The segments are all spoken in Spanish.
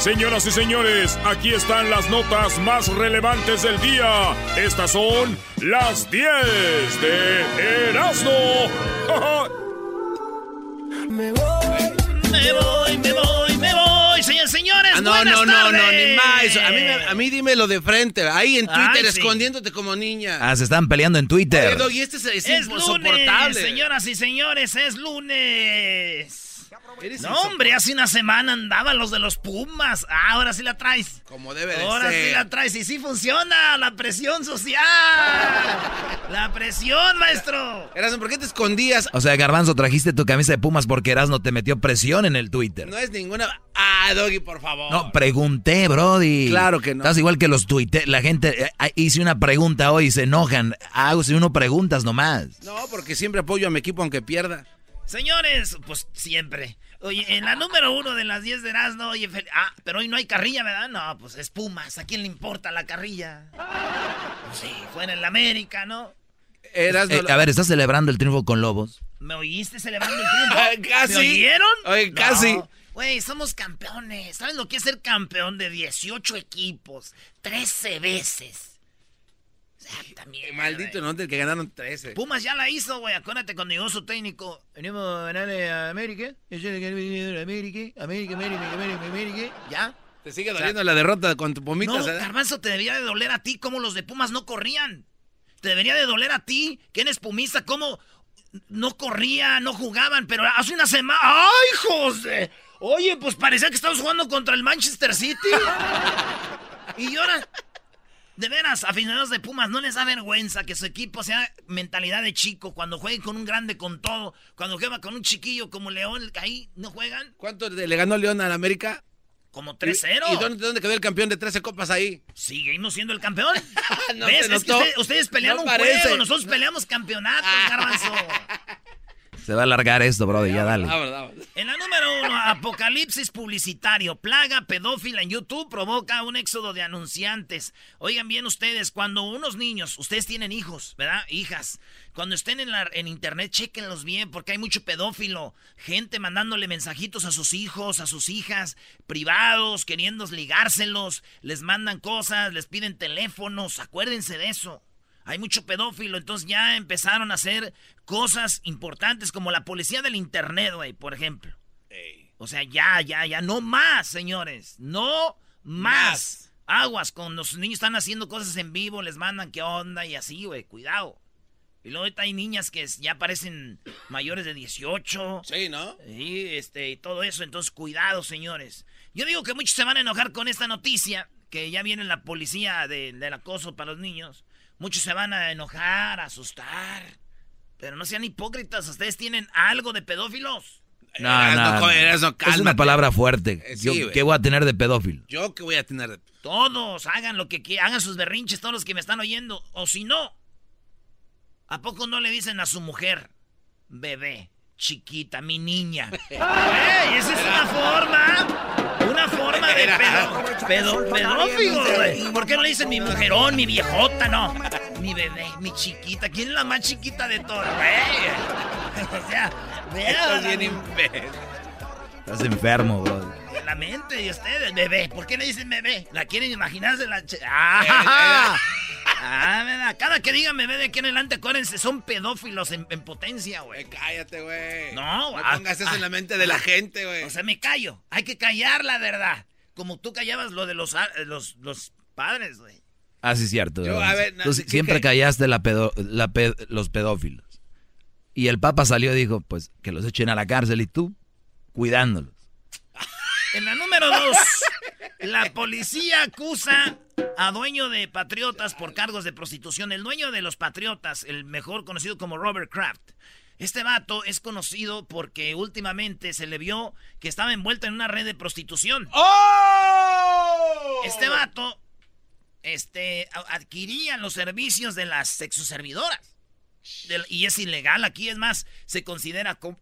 Señoras y señores, aquí están las notas más relevantes del día. Estas son las 10 de Erasmo. me voy, me voy, me voy, me voy, señores, señores. Ah, no, no, no, no, ni más. A mí, a mí dímelo de frente, ahí en Twitter, escondiéndote como niña. Ah, se están peleando en Twitter. y este es, es, es lunes, señoras y señores, es lunes. No, hombre, hace una semana andaban los de los Pumas. Ah, ahora sí la traes. Como debe de ahora sí la traes. Y sí funciona la presión social. la presión, maestro. Erasmo, ¿por qué te escondías? O sea, Garbanzo, trajiste tu camisa de Pumas porque Erasmo te metió presión en el Twitter. No es ninguna... Ah, Doggy, por favor. No, pregunté, Brody. Claro que no. Estás igual que los Twitter. La gente... Eh, eh, hice una pregunta hoy y se enojan. Hago si uno preguntas nomás. No, porque siempre apoyo a mi equipo aunque pierda. Señores, pues siempre. Oye, en la número uno de las 10 de Erasmo, oye, ah, pero hoy no hay carrilla, ¿verdad? No, pues es Pumas, ¿a quién le importa la carrilla? Pues sí, fue en el América, ¿no? Erasmo, eh, a ver, ¿estás celebrando el triunfo con Lobos? ¿Me oíste celebrando el triunfo? ¿Casi? ¿Me oyeron? Oye, casi. Güey, somos campeones. ¿Sabes lo que es ser campeón de 18 equipos? 13 veces. También, maldito, ¿no? Que ganaron 13. Pumas ya la hizo, güey. Acuérdate cuando llegó su técnico. Venimos a ganarle a América. América, América, América, América, América. ¿Ya? ¿Te sigue doliendo la derrota con tu pomitas? No, Garbanzo, te debería de doler a ti como los de Pumas no corrían. Te debería de doler a ti, que eres pumista, cómo no corrían, no jugaban, pero hace una semana... ¡Ay, José! Oye, pues parecía que estábamos jugando contra el Manchester City. y ahora de veras, aficionados de Pumas, ¿no les da vergüenza que su equipo sea mentalidad de chico? Cuando jueguen con un grande con todo, cuando juega con un chiquillo como León, ahí no juegan. ¿Cuánto le ganó León al América? Como 3-0. ¿Y, dónde, quedó el campeón de 13 copas ahí? Seguimos siendo el campeón. ¿Ves? Es que ustedes pelean un juego, nosotros peleamos campeonatos, garbanzo. Se va a alargar esto, bro, ya dale. En la número uno, apocalipsis publicitario. Plaga pedófila en YouTube provoca un éxodo de anunciantes. Oigan bien ustedes, cuando unos niños, ustedes tienen hijos, ¿verdad? Hijas. Cuando estén en, la, en internet, chequenlos bien, porque hay mucho pedófilo. Gente mandándole mensajitos a sus hijos, a sus hijas, privados, queriendo ligárselos. Les mandan cosas, les piden teléfonos. Acuérdense de eso. Hay mucho pedófilo, entonces ya empezaron a hacer cosas importantes como la policía del internet, güey, por ejemplo. O sea, ya, ya, ya, no más, señores. No más. Aguas, con los niños están haciendo cosas en vivo, les mandan qué onda y así, güey, cuidado. Y luego hay niñas que ya parecen mayores de 18. Sí, ¿no? Y, este, y todo eso, entonces cuidado, señores. Yo digo que muchos se van a enojar con esta noticia, que ya viene la policía del acoso para los niños. Muchos se van a enojar, a asustar. Pero no sean hipócritas, ustedes tienen algo de pedófilos. No, no, es una palabra fuerte. Eh, ¿Qué voy a tener de pedófilo? ¿Yo qué voy a tener de Todos, hagan lo que quieran, hagan sus berrinches, todos los que me están oyendo. O si no, ¿a poco no le dicen a su mujer, bebé, chiquita, mi niña? ¡Ey, esa es una forma! Una forma de pedo, pedo, pedófilo, güey. ¿Por qué no le dicen mi mujerón, mi viejota, no? Mi bebé, mi chiquita. ¿Quién es la más chiquita de todas, güey? O sea, Estás bien. Estás enfermo, bro. La mente de ustedes, bebé. ¿Por qué no dicen bebé? ¿La quieren imaginarse la... ¡Ah! Ah, ¿verdad? Cada que digan bebé de aquí en adelante, acuérdense, son pedófilos en, en potencia, güey. Eh, Cállate, güey. No, No ah, pongas eso ah, en la mente de la gente, güey. O sea, me callo. Hay que callar la verdad. Como tú callabas lo de los, ah, los, los padres, güey. Ah, sí, cierto. Yo, a ver, Tú ¿qué- siempre qué? callaste la pedo- la pe- los pedófilos. Y el Papa salió y dijo, pues, que los echen a la cárcel y tú cuidándolos. En la número dos, la policía acusa a dueño de Patriotas por cargos de prostitución. El dueño de los Patriotas, el mejor conocido como Robert Kraft. Este vato es conocido porque últimamente se le vio que estaba envuelto en una red de prostitución. ¡Oh! Este vato este, adquiría los servicios de las sexoservidoras. Del- y es ilegal aquí, es más, se considera co-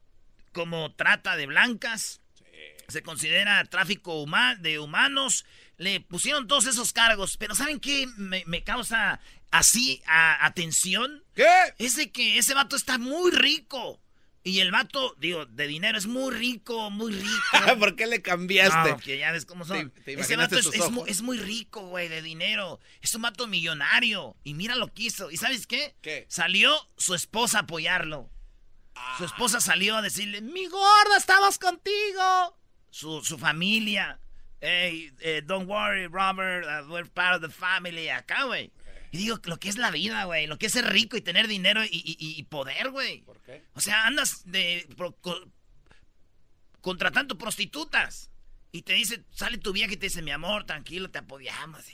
como trata de blancas, se considera tráfico huma- de humanos. Le pusieron todos esos cargos, pero ¿saben qué me, me causa así a- atención? ¿Qué? Es de que ese vato está muy rico. Y el vato, digo, de dinero es muy rico, muy rico. ¿Por qué le cambiaste? No, que ya ves cómo son. Te- te Ese vato es, muy rico, güey, de dinero. Es un vato millonario. Y mira lo que hizo. ¿Y sabes qué? ¿Qué? Salió su esposa a apoyarlo. Ah. Su esposa salió a decirle, mi gorda, estamos contigo. Su, su familia. Hey, eh, don't worry, Robert, uh, we're part of the family. Acá, güey. Y digo, lo que es la vida, güey. Lo que es ser rico y tener dinero y, y- y poder, güey. ¿Por qué? O sea, andas de pro- co- contratando prostitutas. Y te dice, sale tu vieja y te dice, mi amor, tranquilo, te apoyamos.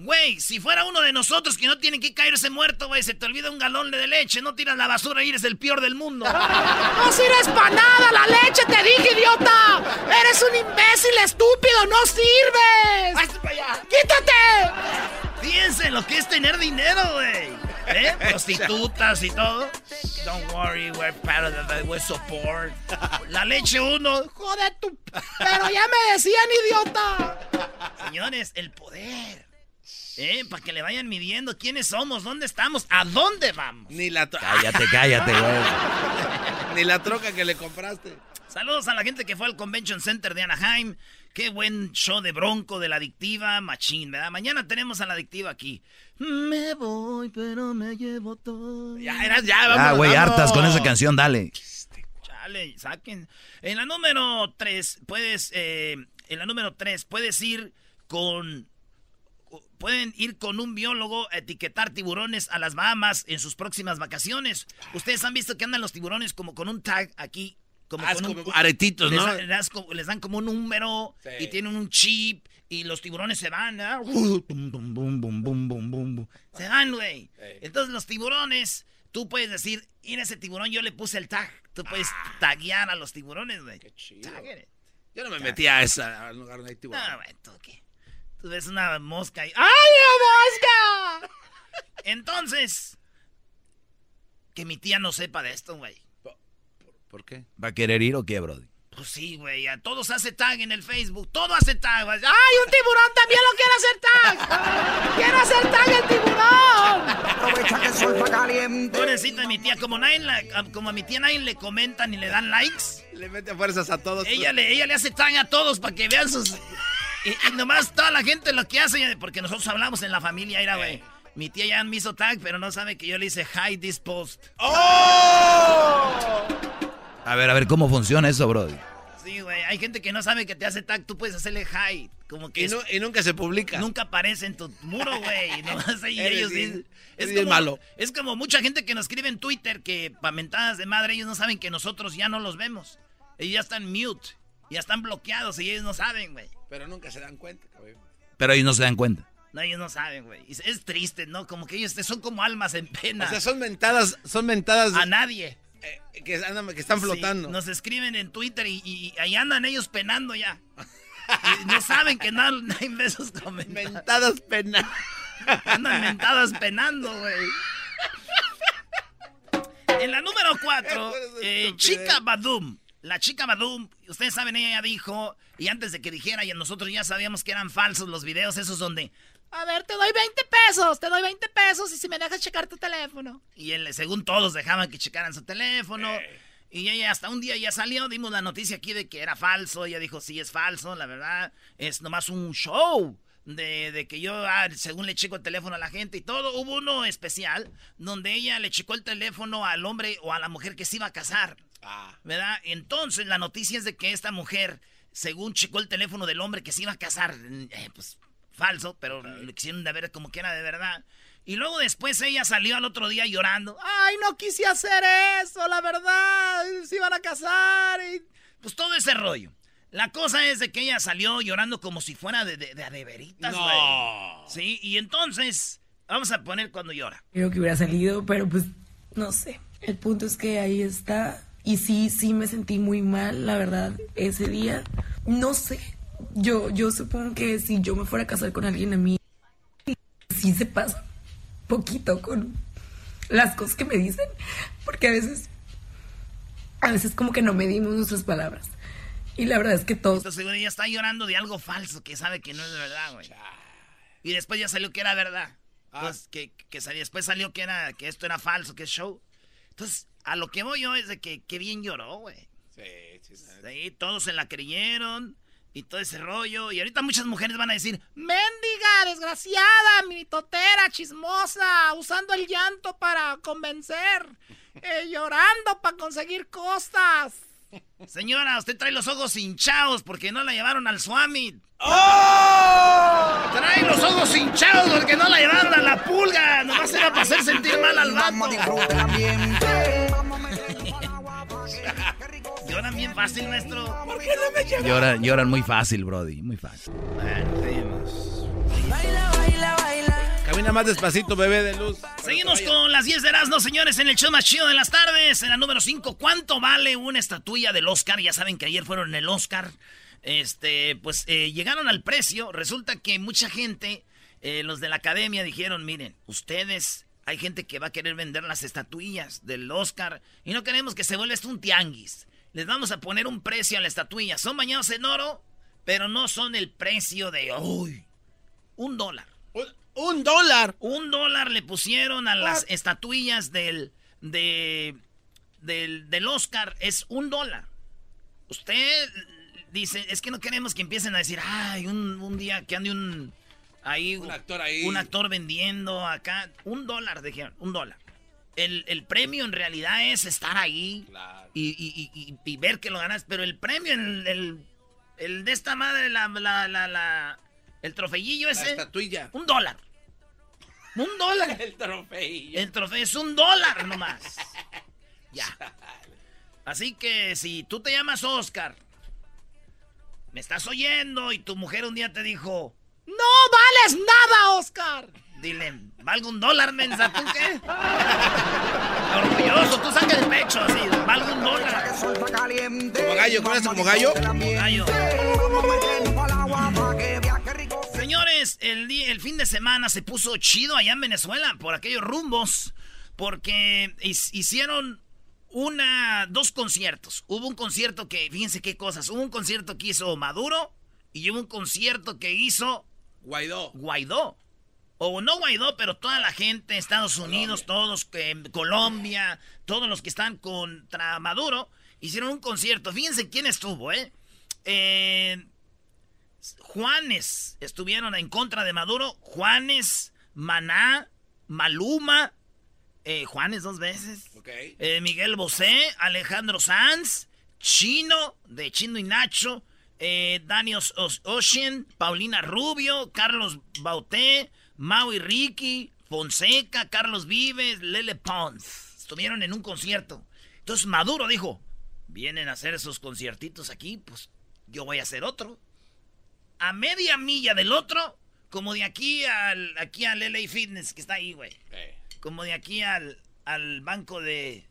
Güey, si fuera uno de nosotros que no tiene que caerse muerto, güey, se te olvida un galón de leche, no tiras la basura y eres el peor del mundo. ¡No sirves para nada la leche, te dije, idiota! ¡Eres un imbécil estúpido, no sirves! ¡Quítate! Fíjense lo que es tener dinero, güey. ¿Eh? Prostitutas y todo. Don't worry, we're part of the, we're support. La leche uno. Joder, tu... Pero ya me decían, idiota. Señores, el poder. ¿Eh? Para que le vayan midiendo quiénes somos, dónde estamos, a dónde vamos. Ni la, tro- Cállate, cállate, güey. ni la troca que le compraste. Saludos a la gente que fue al Convention Center de Anaheim. Qué buen show de Bronco de la adictiva Machín, ¿verdad? Mañana tenemos a la adictiva aquí. Me voy, pero me llevo todo. Ya, eras, ya, Ah, vamos. güey, vamos. hartas con esa canción, dale. Chale, saquen. En la número 3, puedes. eh, en la número 3, puedes ir con. Pueden ir con un biólogo a etiquetar tiburones a las Bahamas en sus próximas vacaciones. Ustedes han visto que andan los tiburones como con un tag aquí. Como Ah, con un- aretitos, ¿no? les les dan como un número Sí. y tienen un chip y los tiburones se van. Se van, güey. Entonces los tiburones, tú puedes decir, en ese tiburón yo le puse el tag. Tú puedes taguear a los tiburones, güey. Qué chido. No, Yo no me metí a esa al lugar donde hay tiburón. güey, ¿tú qué? Tú ves una mosca y... ¡Ay, ¡Ay, mosca! Entonces, que mi tía no sepa de esto, güey. ¿Por qué? ¿Va a querer ir o qué, brody? Pues sí, güey, a todos hace tag en el Facebook. Todo hace tag, güey. ¡Ay, un tiburón también lo quiere hacer tag! ¡Quiero hacer tag el tiburón! Aprovecha que el sol está caliente. Pobrecita mi tía, como, nadie la- como a mi tía nadie le comentan ni le dan likes, Le mete fuerzas a todos. ella le, ella le hace tag a todos para que vean sus... Y, y nomás toda la gente lo que hace, porque nosotros hablamos en la familia, era, güey. Mi tía ya me hizo tag, pero no sabe que yo le hice hide this post. ¡Oh! A ver, a ver, ¿cómo funciona eso, brody? Sí, güey, hay gente que no sabe que te hace tag, tú puedes hacerle hide. Como que Y, y nunca se publica. nunca aparece en tu muro, güey. Nomás ahí Eres ellos dicen- Es bien como, malo. es como mucha gente que nos escribe en Twitter que pa' mentadas de madre ellos no saben que nosotros ya no los vemos. Ellos ya están mute, ya están bloqueados y ellos no saben, güey. Pero nunca se dan cuenta, cabrón. Pero ellos no se dan cuenta. No, ellos no saben, güey. Y Es, triste, ¿no? Como que ellos son como almas en pena. O sea, son mentadas, son mentadas A nadie. eh, que, andan- que están Sí, flotando. nos escriben en Twitter y, y ahí andan ellos penando ya. Y no saben que no, no hay besos comentarios. Mentadas penas. Andan mentadas penando, güey. En la número 4, Eso es eh. Chica Badum. La chica Badum, ustedes saben, ella dijo, y antes de que dijera, y nosotros ya sabíamos que eran falsos los videos esos donde, a ver, te doy 20 pesos, te doy 20 pesos y si me dejas checar tu teléfono. Y él, según todos, dejaban que checaran su teléfono. Y ella hasta un día ya salió, dimos la noticia aquí de que era falso. Ella dijo, sí, es falso, la verdad, es nomás un show. De, de, que yo, ah, según le checo el teléfono a la gente y todo, hubo uno especial donde ella le checó el teléfono al hombre o a la mujer que se iba a casar. Ah. ¿Verdad? Entonces la noticia es de que esta mujer, según checó el teléfono del hombre que se iba a casar, eh, pues falso, pero le quisieron de ver como que era de verdad. Y luego después ella salió al otro día llorando. Ay, no quise hacer eso, la verdad. Se iban a casar. Y... Pues todo ese rollo. La cosa es de que ella salió llorando como si fuera de, de, de, no. Sí, y entonces, vamos a poner cuando llora. Creo que hubiera salido, pero pues, no sé. El punto es que ahí está. Y sí, sí me sentí muy mal, la verdad, ese día. No sé. Yo, yo supongo que si yo me fuera a casar con alguien a mí, sí se pasa poquito con las cosas que me dicen, porque a veces, a veces como que no medimos nuestras palabras. Y la verdad es que todos... Entonces, güey, ella está llorando de algo falso que sabe que no es verdad, güey. Y después ya salió que era verdad. Ah. que, que después salió que, era, que esto era falso, que es show. Entonces, a lo que voy yo es de que, que bien lloró, güey. Sí, sí, sí. todos se la creyeron y todo ese rollo. Y ahorita muchas mujeres van a decir, mendiga, desgraciada, mitotera, chismosa, usando el llanto para convencer, eh, llorando para conseguir costas. Señora, usted trae los ojos hinchados porque no la llevaron al Swami. ¡Oh! Trae los ojos hinchados porque no la llevaron a la pulga. Nomás era para hacer sentir mal al vato. ¿Lloran bien fácil, maestro? ¿Por qué no me lloran? Lloran, muy fácil, Brody, muy fácil. Baila, baila, baila. Camina más despacito, bebé de luz. Seguimos con las 10 de Erasmo, señores, en el show más chido de las tardes. En la número 5, ¿cuánto vale una estatuilla del Oscar? Ya saben que ayer fueron en el Oscar. Este, pues eh, llegaron al precio. Resulta que mucha gente, eh, los de la academia, dijeron: Miren, ustedes hay gente que va a querer vender las estatuillas del Oscar y no queremos que se vuelva esto un tianguis les vamos a poner un precio a la estatuilla. Son bañados en oro, pero no son el precio de hoy. Un dólar. ¿Un, dólar? Un dólar le pusieron a las estatuillas del, de, del, del Oscar. Es un dólar. Usted dice, es que no queremos que empiecen a decir, ay, un, un día que ande un... Ahí, un actor ahí. Un actor vendiendo acá. Un dólar, dijeron, un dólar. El, premio en realidad es estar ahí y, ver que lo ganas. Pero el premio, el, el, de esta madre, la, la, la, el trofeillo ese. La. Un dólar. Un dólar. el trofeillo. El trofeo es un dólar nomás. ya. Así que si tú te llamas Oscar, me estás oyendo y tu mujer un día te dijo, no vales nada, Oscar. Dile, valgo un dólar, mensa, ¿tú qué? Orgulloso, tú saca el pecho así, valgo un dólar. ¿Como gallo? ¿Cómo es como gallo? Como gallo. Señores, el, el fin de semana se puso chido allá en Venezuela por aquellos rumbos, porque hicieron una, dos conciertos. Hubo un concierto que, fíjense qué cosas, hubo un concierto que hizo Maduro y hubo un concierto que hizo Guaidó. Guaidó. O no Guaidó, pero toda la gente, Estados Unidos, todos, Colombia, todos los que están contra Maduro, hicieron un concierto. Fíjense quién estuvo, ¿eh? eh Juanes estuvieron en contra de Maduro. Juanes, Maná, Maluma, eh, Juanes dos veces. Eh, Miguel Bosé, Alejandro Sanz, Chino, de Chino y Nacho, eh, Daniel Ocean, Paulina Rubio, Carlos Bauté, Maui Ricky, Fonseca, Carlos Vives, Lele Pons. Estuvieron en un concierto. Entonces Maduro dijo, vienen a hacer esos conciertitos aquí, pues yo voy a hacer otro. A media milla del otro, como de aquí al aquí al LA Fitness que está ahí, güey. Como de aquí al, al banco de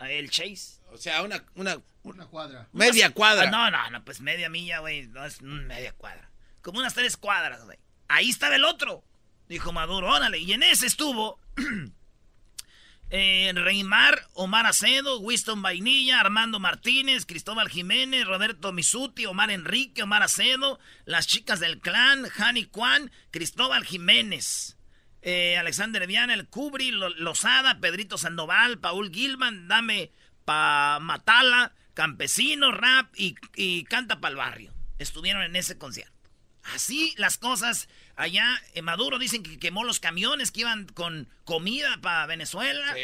el Chase. O sea, una, una, una cuadra. Media cuadra. No, no, no, pues media milla, güey. No es media cuadra. Como unas tres cuadras, güey. Ahí estaba el otro. Dijo Maduro, órale. Y en ese estuvo Eh, Reymar, Omar Acedo, Winston Vainilla, Armando Martínez, Cristóbal Jiménez, Roberto Misuti, Omar Enrique, Omar Acedo, las chicas del clan, Hani Kwan, Cristóbal Jiménez, eh, Alexander Viana, El Cubri, Lozada, Pedrito Sandoval, Paul Gilman, Dame Pa Matala, Campesino, Rap y, y Canta Pa'l Barrio. Estuvieron en ese concierto. Así las cosas allá en Maduro dicen que quemó los camiones que iban con comida para Venezuela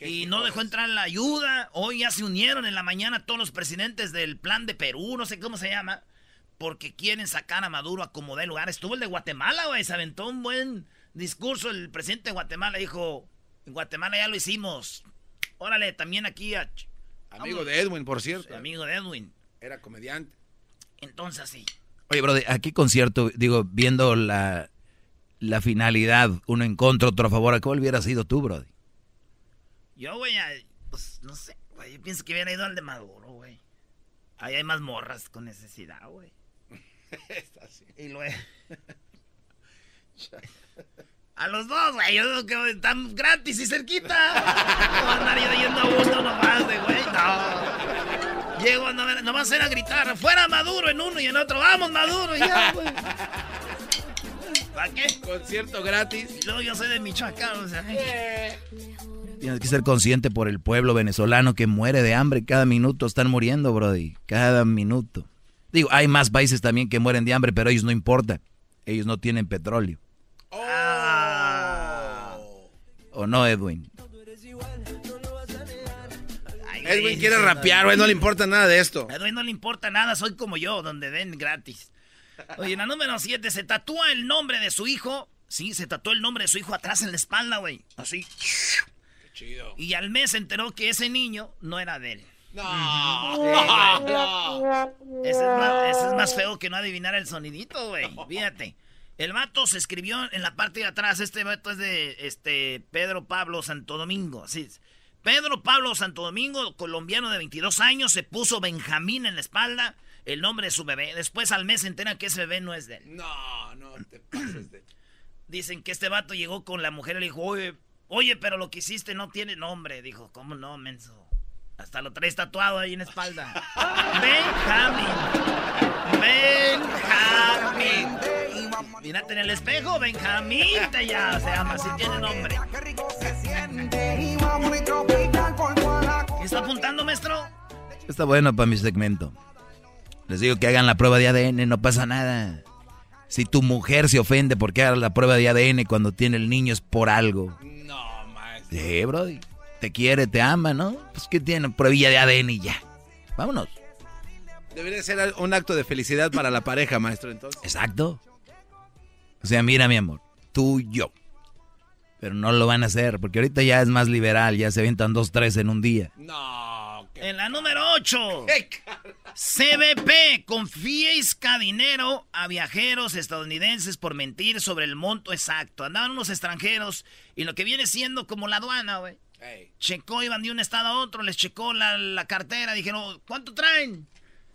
y no dejó entrar la ayuda. Hoy ya se unieron en la mañana todos los presidentes del plan de Perú, no sé cómo se llama, porque quieren sacar a Maduro a como de lugar. Estuvo el de Guatemala, güey, se aventó un buen discurso. El presidente de Guatemala dijo, en Guatemala ya lo hicimos. Órale, también aquí a... Amigo de Edwin, por cierto. amigo de Edwin. Era comediante. Entonces sí. Oye, bro, aquí concierto, digo, viendo la, la finalidad, uno en contra, otro a favor, ¿a cuál hubiera sido tú, bro? Yo, güey, pues no sé, güey. Yo pienso que hubiera ido al de Maduro, güey. Ahí hay más morras con necesidad, güey. Está así. Y luego. a los dos, güey. Yo digo que están gratis y cerquita. No van a andar yo yendo a uno nomás, de güey. No. Llego no, va a ser a gritar, fuera Maduro en uno y en otro, vamos Maduro, ya, güey. ¿Para qué? Concierto gratis. Y luego yo soy de Michoacán, o sea. Tienes que ser consciente por el pueblo venezolano que muere de hambre. Cada minuto están muriendo, Brody. Cada minuto. Digo, hay más países también que mueren de hambre, pero ellos no importa. Ellos no tienen petróleo. Oh. ¿O no, Edwin? Edwin quiere rapear, güey, no le importa nada de esto. Edwin no le importa nada, soy como yo, donde den gratis. Oye, en la número 7 se tatúa el nombre de su hijo. Sí, se tatuó el nombre de su hijo atrás en la espalda, güey. Así. Qué chido. Y al mes se enteró que ese niño no era de él. No. ese, es más, ese, es más, feo que no adivinar el sonidito, güey. Fíjate. El vato se escribió en la parte de atrás. Este vato es de este Pedro Pablo Santo Domingo. Así es. Pedro Pablo Santo Domingo, colombiano de 22 años, se puso Benjamín en la espalda, el nombre de su bebé. Después al mes se entera que ese bebé no es de él. No, no te pases de... Dicen que este vato llegó con la mujer y le dijo, oye, oye, pero lo que hiciste no tiene nombre. Dijo, ¿cómo no, menso? Hasta lo traes tatuado ahí en la espalda. Benjamín. Benjamín. Mírate en el espejo, Benjamín te ya se llama, si tiene nombre. ¿Qué está apuntando, maestro? Está bueno para mi segmento. Les digo que hagan la prueba de ADN, no pasa nada. Si tu mujer se ofende porque haga la prueba de ADN cuando tiene el niño es por algo. No, maestro. Sí, bro. Te quiere, te ama, ¿no? Pues que tiene pruebilla de ADN y ya. Vámonos. Debería ser un acto de felicidad para la pareja, maestro, entonces. Exacto. O sea, mira, mi amor, tú y yo. Pero no lo van a hacer, porque ahorita ya es más liberal, ya se avientan dos, tres en un día. No. En la número 8. CBP confisca dinero a viajeros estadounidenses por mentir sobre el monto exacto. Andaban unos extranjeros y lo que viene siendo como la aduana, güey. Checó, iban de un estado a otro, les checó la, la cartera, dijeron, ¿cuánto traen?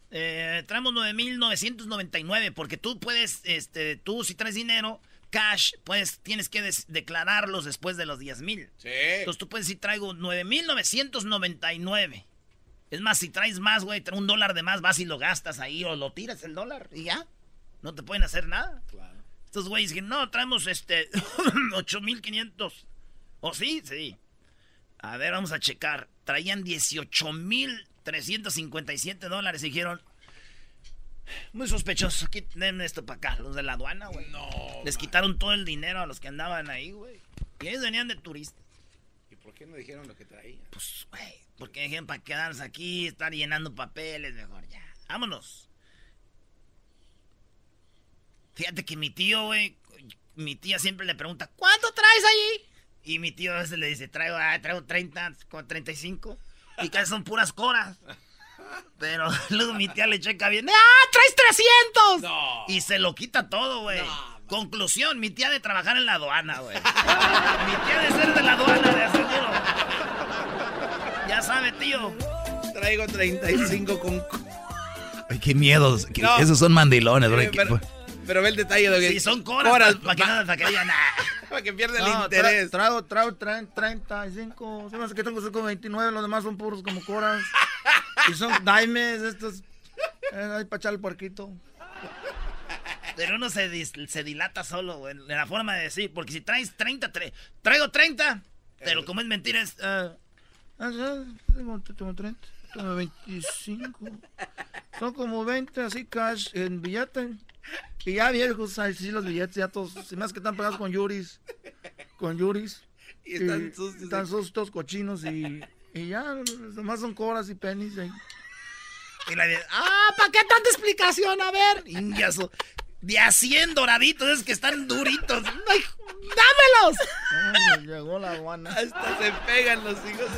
Eh, traemos 9.999 porque tú puedes, este, tú si traes dinero, cash, pues tienes que declararlos después de los 10.000. Sí. Entonces tú puedes decir, traigo 9.999. Es más, si traes más, güey, un dólar de más, vas y lo gastas ahí o lo tiras el dólar y ya. No te pueden hacer nada. Claro. Estos güeyes dicen, no, traemos este 8.500. ¿O sí? Sí. A ver, vamos a checar. Traían 18.357 dólares y dijeron, muy sospechoso. Quiten esto para acá, los de la aduana, güey. No. Les quitaron todo el dinero a los que andaban ahí, güey. Y ellos venían de turistas. ¿Y por qué no dijeron lo que traían? Pues, güey, porque dijeron para quedarse aquí, estar llenando papeles, mejor ya. Vámonos. Fíjate que mi tío, güey, mi tía siempre le pregunta, ¿cuánto traes ahí? Y mi tío a veces le dice, traigo, ah, traigo 30, con 35. Y casi son puras coras. Pero luego mi tía le checa bien. ¡Ah, traes 300! No. Y se lo quita todo, güey. Conclusión, mi tía de trabajar en la aduana, güey. mi tía de ser de la aduana, de aseguro. Ya sabe, tío. Traigo 35 con... Ay, qué miedo. Esos son mandilones, pero, pero, ve el detalle de que... Sí, son coras. coras para que, no, para que digan nada. Para que pierda el interés. Trago, trago, 35. Se me hace que tengo como 29. Los demás son puros como coras. y son daimes estos. Eh, ahí para echar el puerquito. Pero uno se, se dilata solo, en la forma de decir. Porque si traes 30, traigo 30. Pero como es mentira, es. Uh, tengo, tengo 30, tengo 25. Son como 20 así cash en billete. Y ya viejos, sí los billetes, ya todos. Se me hace que están pegados con yuris. Con yuris. Y están sucios. Están sucios, cochinos y. Y ya, nomás son coras y penis. Y la ah, ¿para qué tanta explicación? A ver. Ingaso de a 100 doraditos, es que están duritos. ¡Ay, ¡Dámelos! llegó la guana. Hasta se pegan los hijos.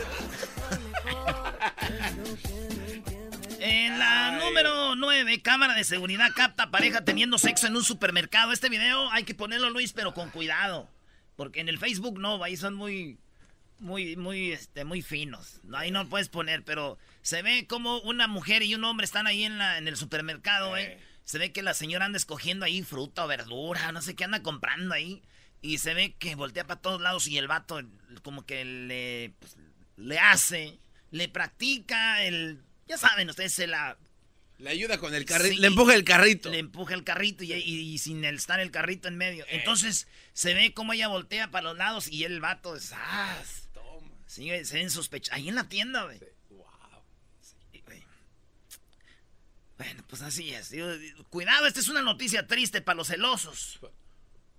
En la número 9, cámara de seguridad capta pareja teniendo sexo en un supermercado. Este video hay que ponerlo, Luis, pero con cuidado. Porque en el Facebook no, ahí son muy, muy, muy, este, muy finos. Ahí no puedes poner, pero se ve como una mujer y un hombre están ahí en, la, en el supermercado, ¿eh? Se ve que la señora anda escogiendo ahí fruta o verdura, no sé qué anda comprando ahí. Y se ve que voltea para todos lados y el vato como que le, pues, le hace, le practica el... Ya saben, ustedes se la... Le ayuda con el carrito, le empuja el carrito. Le empuja el carrito y, sin el, estar el carrito en medio. Eh. Entonces se ve como ella voltea para los lados y el vato es... ¡Ah! Toma. Sí, se ven sospechosos. Ahí en la tienda, güey. Bueno, pues así es. Cuidado, esta es una noticia triste para los celosos.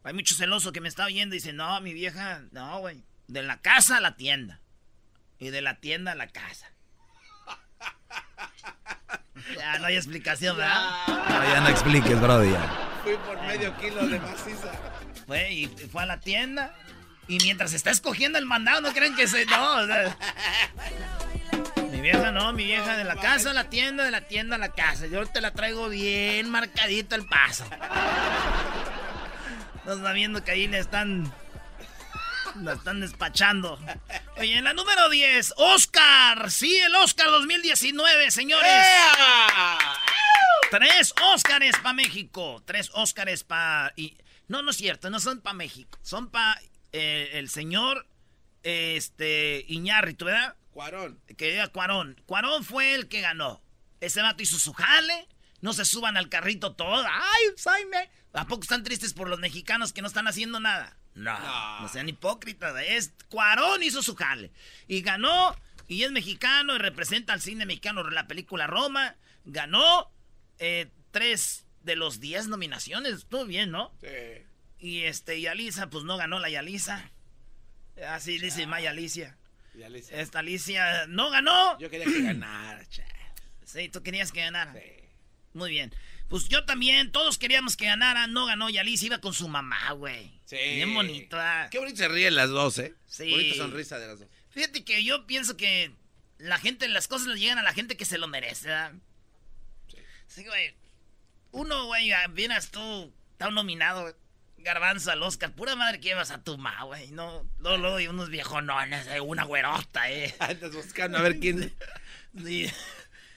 Hay mucho celoso que me está oyendo y dice, no, mi vieja, no, güey. De la casa a la tienda. Y de la tienda a la casa. Ya no hay explicación, ¿verdad? No, ya no expliques, bro, Fui por medio kilo de maciza. Fue y fue a la tienda. Y mientras está escogiendo el mandado, no creen que se. No, o sea, mi vieja no, mi vieja de la casa a la tienda, de la tienda a la casa. Yo te la traigo bien marcadito el paso. Nos está viendo que ahí le están. La están despachando. Oye, en la número 10, Oscar. Sí, el Oscar 2019, señores. Tres Oscars para México. Tres Oscars para. Y... No, no es cierto, no son para México. Son para eh, el señor este, Iñárritu, ¿verdad? Cuarón. Que diga Cuarón. Cuarón fue el que ganó. Ese vato hizo su jale. No se suban al carrito todo. ¡Ay, Jaime! ¿A poco están tristes por los mexicanos que no están haciendo nada? No, no, sean hipócritas. Es Cuarón hizo su jale. Y ganó. Y es mexicano y representa al cine mexicano la película Roma. Ganó eh, tres de los diez nominaciones. Estuvo bien, ¿no? Sí. Y este, Yalisa, pues no ganó la Yalisa. Así dice Maya Alicia. Esta Alicia no ganó. Yo quería que ganara, Sí, tú querías que ganara. Sí. Muy bien. Pues yo también, todos queríamos que ganara, no ganó y Alicia iba con su mamá, güey. Sí. Bien bonita. Qué bonito se ríen las dos, ¿eh? Sí. Bonita sonrisa de las dos. Fíjate que yo pienso que la gente, las cosas le llegan a la gente que se lo merece, ¿verdad? Sí. Sí, güey. Uno, güey, vienes tú, está nominado, Garbanzo al Oscar, pura madre que llevas a tu ma, güey. No, no, no, y unos viejonones, eh, una güerota, eh. Andas buscando a ver quién. sí.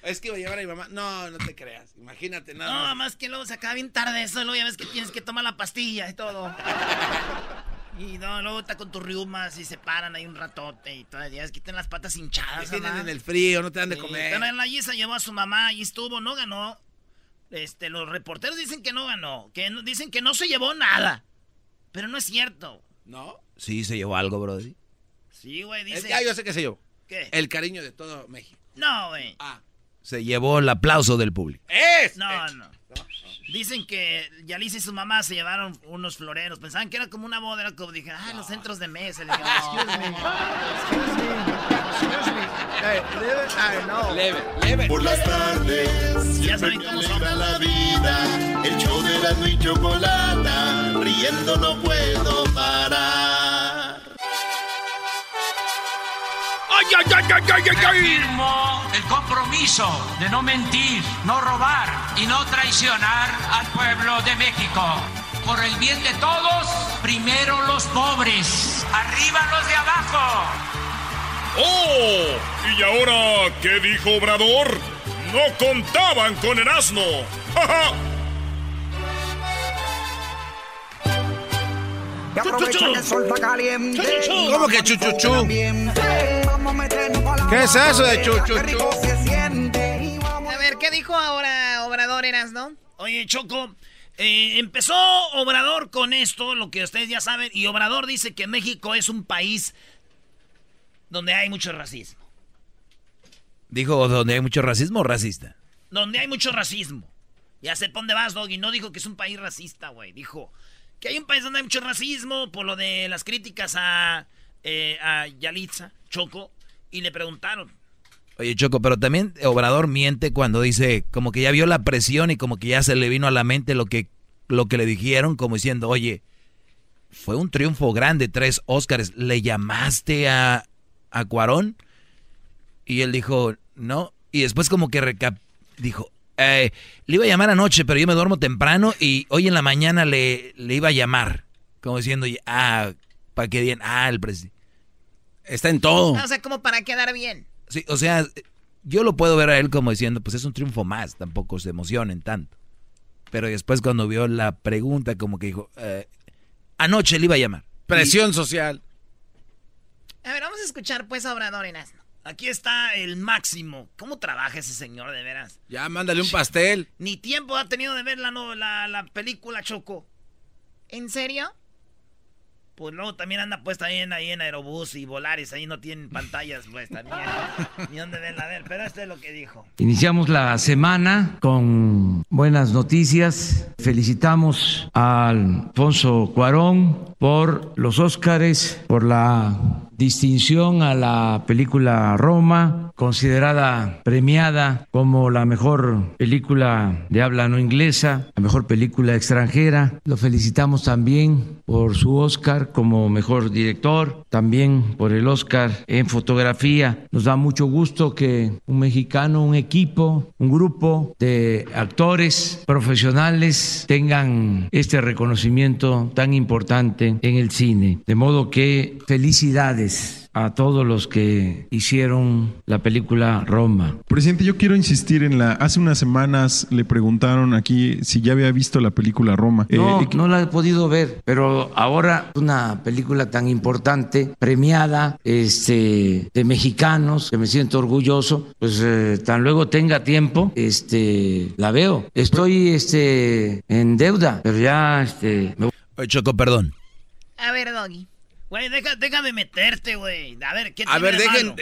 Es que iba a llevar a mi mamá. No, no te creas. Imagínate nada. No, más, que luego se acaba bien tarde eso. Luego ya ves que tienes que tomar la pastilla y todo. y no, luego está con tus riumas y se paran ahí un ratote y todavía es que tienen las patas hinchadas. tienen en el frío, no te dan de comer. Pero en la Yesa llevó a su mamá y estuvo, no ganó. Este, los reporteros dicen que no ganó, que dicen que no se llevó nada. Pero no es cierto. ¿No? Sí, se llevó algo, brody. Sí, güey, dice. Ah, yo sé que se llevó. ¿Qué? El cariño de todo México. No, güey. Ah. Se llevó el aplauso del público. ¡Es! No, no. Dicen que Yalice y su mamá se llevaron unos floreros. Pensaban que era como una boda. Era como dije, ah, los centros de mesa. Le dije, excuse me. Excuse me. Excuse me. Hey, leve. Ay, no. Leve, leve. Por las tardes. Ya saben cómo son. la vida. El show de la y chocolata. Riendo no puedo parar. ¡Ay, ay, ay, ay, ay, ay! ay! Firmo el compromiso de no mentir, no robar y no traicionar al pueblo de México. Por el bien de todos, primero los pobres, arriba los de abajo. ¡Oh! ¿Y ahora qué dijo Obrador? No contaban con el asno. Y aprovechan que el sol está caliente. ¿Cómo que chuchuchu? ¿Qué es eso de chuchuchu? A ver, ¿qué dijo ahora Obrador Eras, no? Oye, Choco, eh, empezó Obrador con esto, lo que ustedes ya saben, y Obrador dice que México es un país donde hay mucho racismo. Dijo donde hay mucho racismo o racista. Donde hay mucho racismo. Ya sé por dónde vas, Doggy. No dijo que es un país racista, güey. Dijo que hay un país donde hay mucho racismo por lo de las críticas a, eh, a Yalitza, Choco, y le preguntaron. Oye, Choco, pero también Obrador miente cuando dice como que ya vio la presión y como que ya se le vino a la mente lo que, lo que le dijeron, como diciendo, oye, fue un triunfo grande, tres Óscares, ¿le llamaste a, a Cuarón? Y él dijo, no. Y después como que recap dijo, eh, le iba a llamar anoche, pero yo me duermo temprano y hoy en la mañana le, le iba a llamar. Como diciendo, ah, para que bien, ah, el presidente. Está en todo. O sea, como para quedar bien. Sí, o sea, yo lo puedo ver a él como diciendo, pues es un triunfo más, tampoco se emocionen tanto. Pero después cuando vio la pregunta, como que dijo, eh, anoche le iba a llamar. Presión y, social. A ver, vamos a escuchar pues a Obrador en Asno. Aquí está el máximo. ¿Cómo trabaja ese señor de veras? Ya, mándale un pastel. Ni tiempo ha tenido de ver la, la, la película Choco. ¿En serio? Pues luego también anda puesta ahí en, ahí en Aerobús y Volaris, ahí no tienen pantallas pues también. Ni dónde ven la ver, pero esto es lo que dijo. Iniciamos la semana con buenas noticias. Felicitamos a Alfonso Cuarón por los Óscares, por la distinción a la película Roma, considerada premiada como la mejor película de habla no inglesa, la mejor película extranjera. Lo felicitamos también por su Oscar como mejor director, también por el Oscar en fotografía. Nos da mucho gusto que un mexicano, un equipo, un grupo de actores profesionales tengan este reconocimiento tan importante en el cine. De modo que felicidades a todos los que hicieron la película Roma. Presidente, yo quiero insistir en la... Hace unas semanas le preguntaron aquí si ya había visto la película Roma. No, eh, no la he podido ver, pero ahora una película tan importante, premiada, este, de mexicanos, que me siento orgulloso, pues eh, tan luego tenga tiempo, este, la veo. Estoy, este, en deuda, pero ya, este... Me... Choco, perdón. A ver, Doggy. Güey, deja, déjame meterte, güey. A ver, ¿qué A ver, dejen.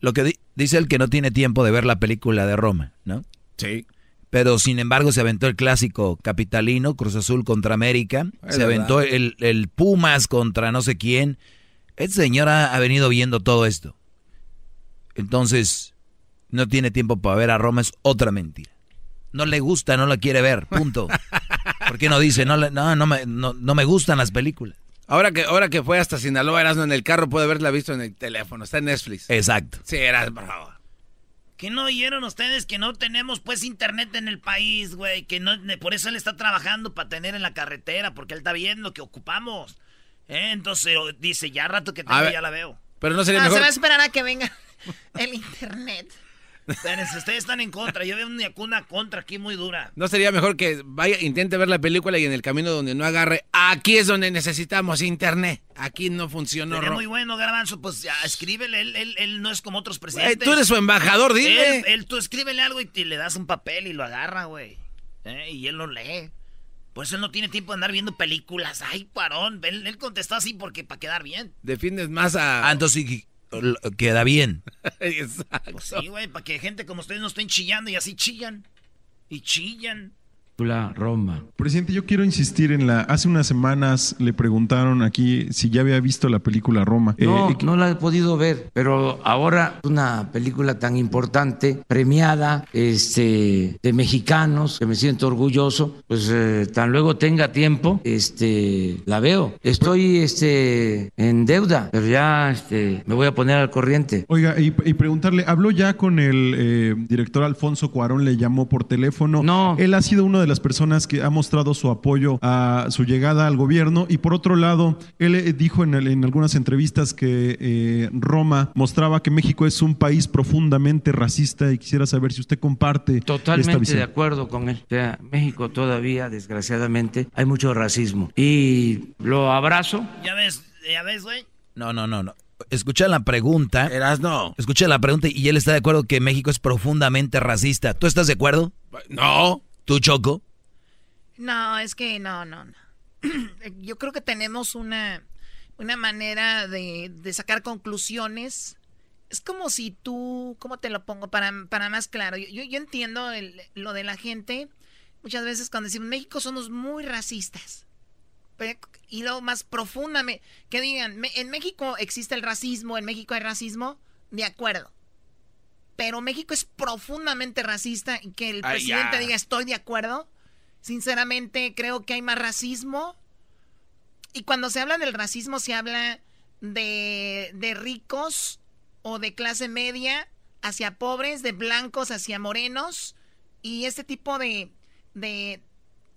Lo que di dice el que no tiene tiempo de ver la película de Roma, ¿no? Sí. Pero sin embargo se aventó el clásico capitalino, Cruz Azul contra América. Es se aventó el, el, Pumas contra no sé quién. Este señor ha, ha venido viendo todo esto. Entonces, no tiene tiempo para ver a Roma, es otra mentira. No le gusta, no la quiere ver, punto. ¿Por qué no dice, no, no, no, me, no, no me gustan las películas? Ahora que, ahora que fue hasta Sinaloa, Erasmo en el carro, puede haberla visto en el teléfono. Está en Netflix. Exacto. Sí, eras bravo. ¿Que no oyeron ustedes que no tenemos pues internet en el país, güey? Que no, por eso él está trabajando para tener en la carretera, porque él está viendo que ocupamos. ¿Eh? Entonces dice, ya rato que tengo, ya la veo. Pero no sería ah, mejor... Se va a esperar a que venga el internet. Espérense, ustedes están en contra. Yo veo una, una contra aquí muy dura. ¿No sería mejor que vaya, intente ver la película y en el camino donde no agarre, aquí es donde necesitamos internet? Aquí no funcionó. Es muy bueno, Garbanzo. Pues ya, escríbele. Él, él, él no es como otros presidentes. tú eres su embajador, dile. Él, él, tú escríbele algo y te, le das un papel y lo agarra, güey. ¿Eh? Y él lo lee. Pues él no tiene tiempo de andar viendo películas. Ay, parón. Él, él contestó así porque para quedar bien. Defiendes más a. Ah, entonces queda bien. Exacto. Pues sí, güey, para que gente como ustedes no estén chillando y así chillan. Y chillan. Roma. Presidente, yo quiero insistir en la. Hace unas semanas le preguntaron aquí si ya había visto la película Roma. No, eh, no la he podido ver, pero ahora una película tan importante, premiada, este, de mexicanos, que me siento orgulloso, pues eh, tan luego tenga tiempo, este, la veo. Estoy, este, en deuda, pero ya, este, me voy a poner al corriente. Oiga, y, y preguntarle, ¿habló ya con el eh, director Alfonso Cuarón? ¿Le llamó por teléfono? No. Él ha sido uno de de las personas que ha mostrado su apoyo a su llegada al gobierno y por otro lado, él eh, dijo en, el- en algunas entrevistas que eh, Roma mostraba que México es un país profundamente racista y quisiera saber si usted comparte esta Totalmente visión. de acuerdo con él. O sea, México todavía, desgraciadamente, hay mucho racismo. Y lo abrazo. Ya ves, ya ves, güey. No, no, no, no. Escucha la pregunta. Eras no. Escucha la pregunta y él está de acuerdo que México es profundamente racista. ¿Tú estás de acuerdo? No. ¿Tú, Choco? No, es que no, no, no. Yo creo que tenemos una, una manera de, de sacar conclusiones. Es como si tú, ¿cómo te lo pongo para, para más claro? Yo, yo, entiendo lo de la gente. Muchas veces cuando decimos México somos muy racistas. Y lo más profundamente, que digan, "Me- en México existe el racismo, en México hay racismo, de acuerdo. Pero México es profundamente racista y que el Ay, presidente ya. diga estoy de acuerdo. Sinceramente creo que hay más racismo. Y cuando se habla del racismo se habla de, de ricos o de clase media hacia pobres, de blancos hacia morenos. Y este tipo de, de,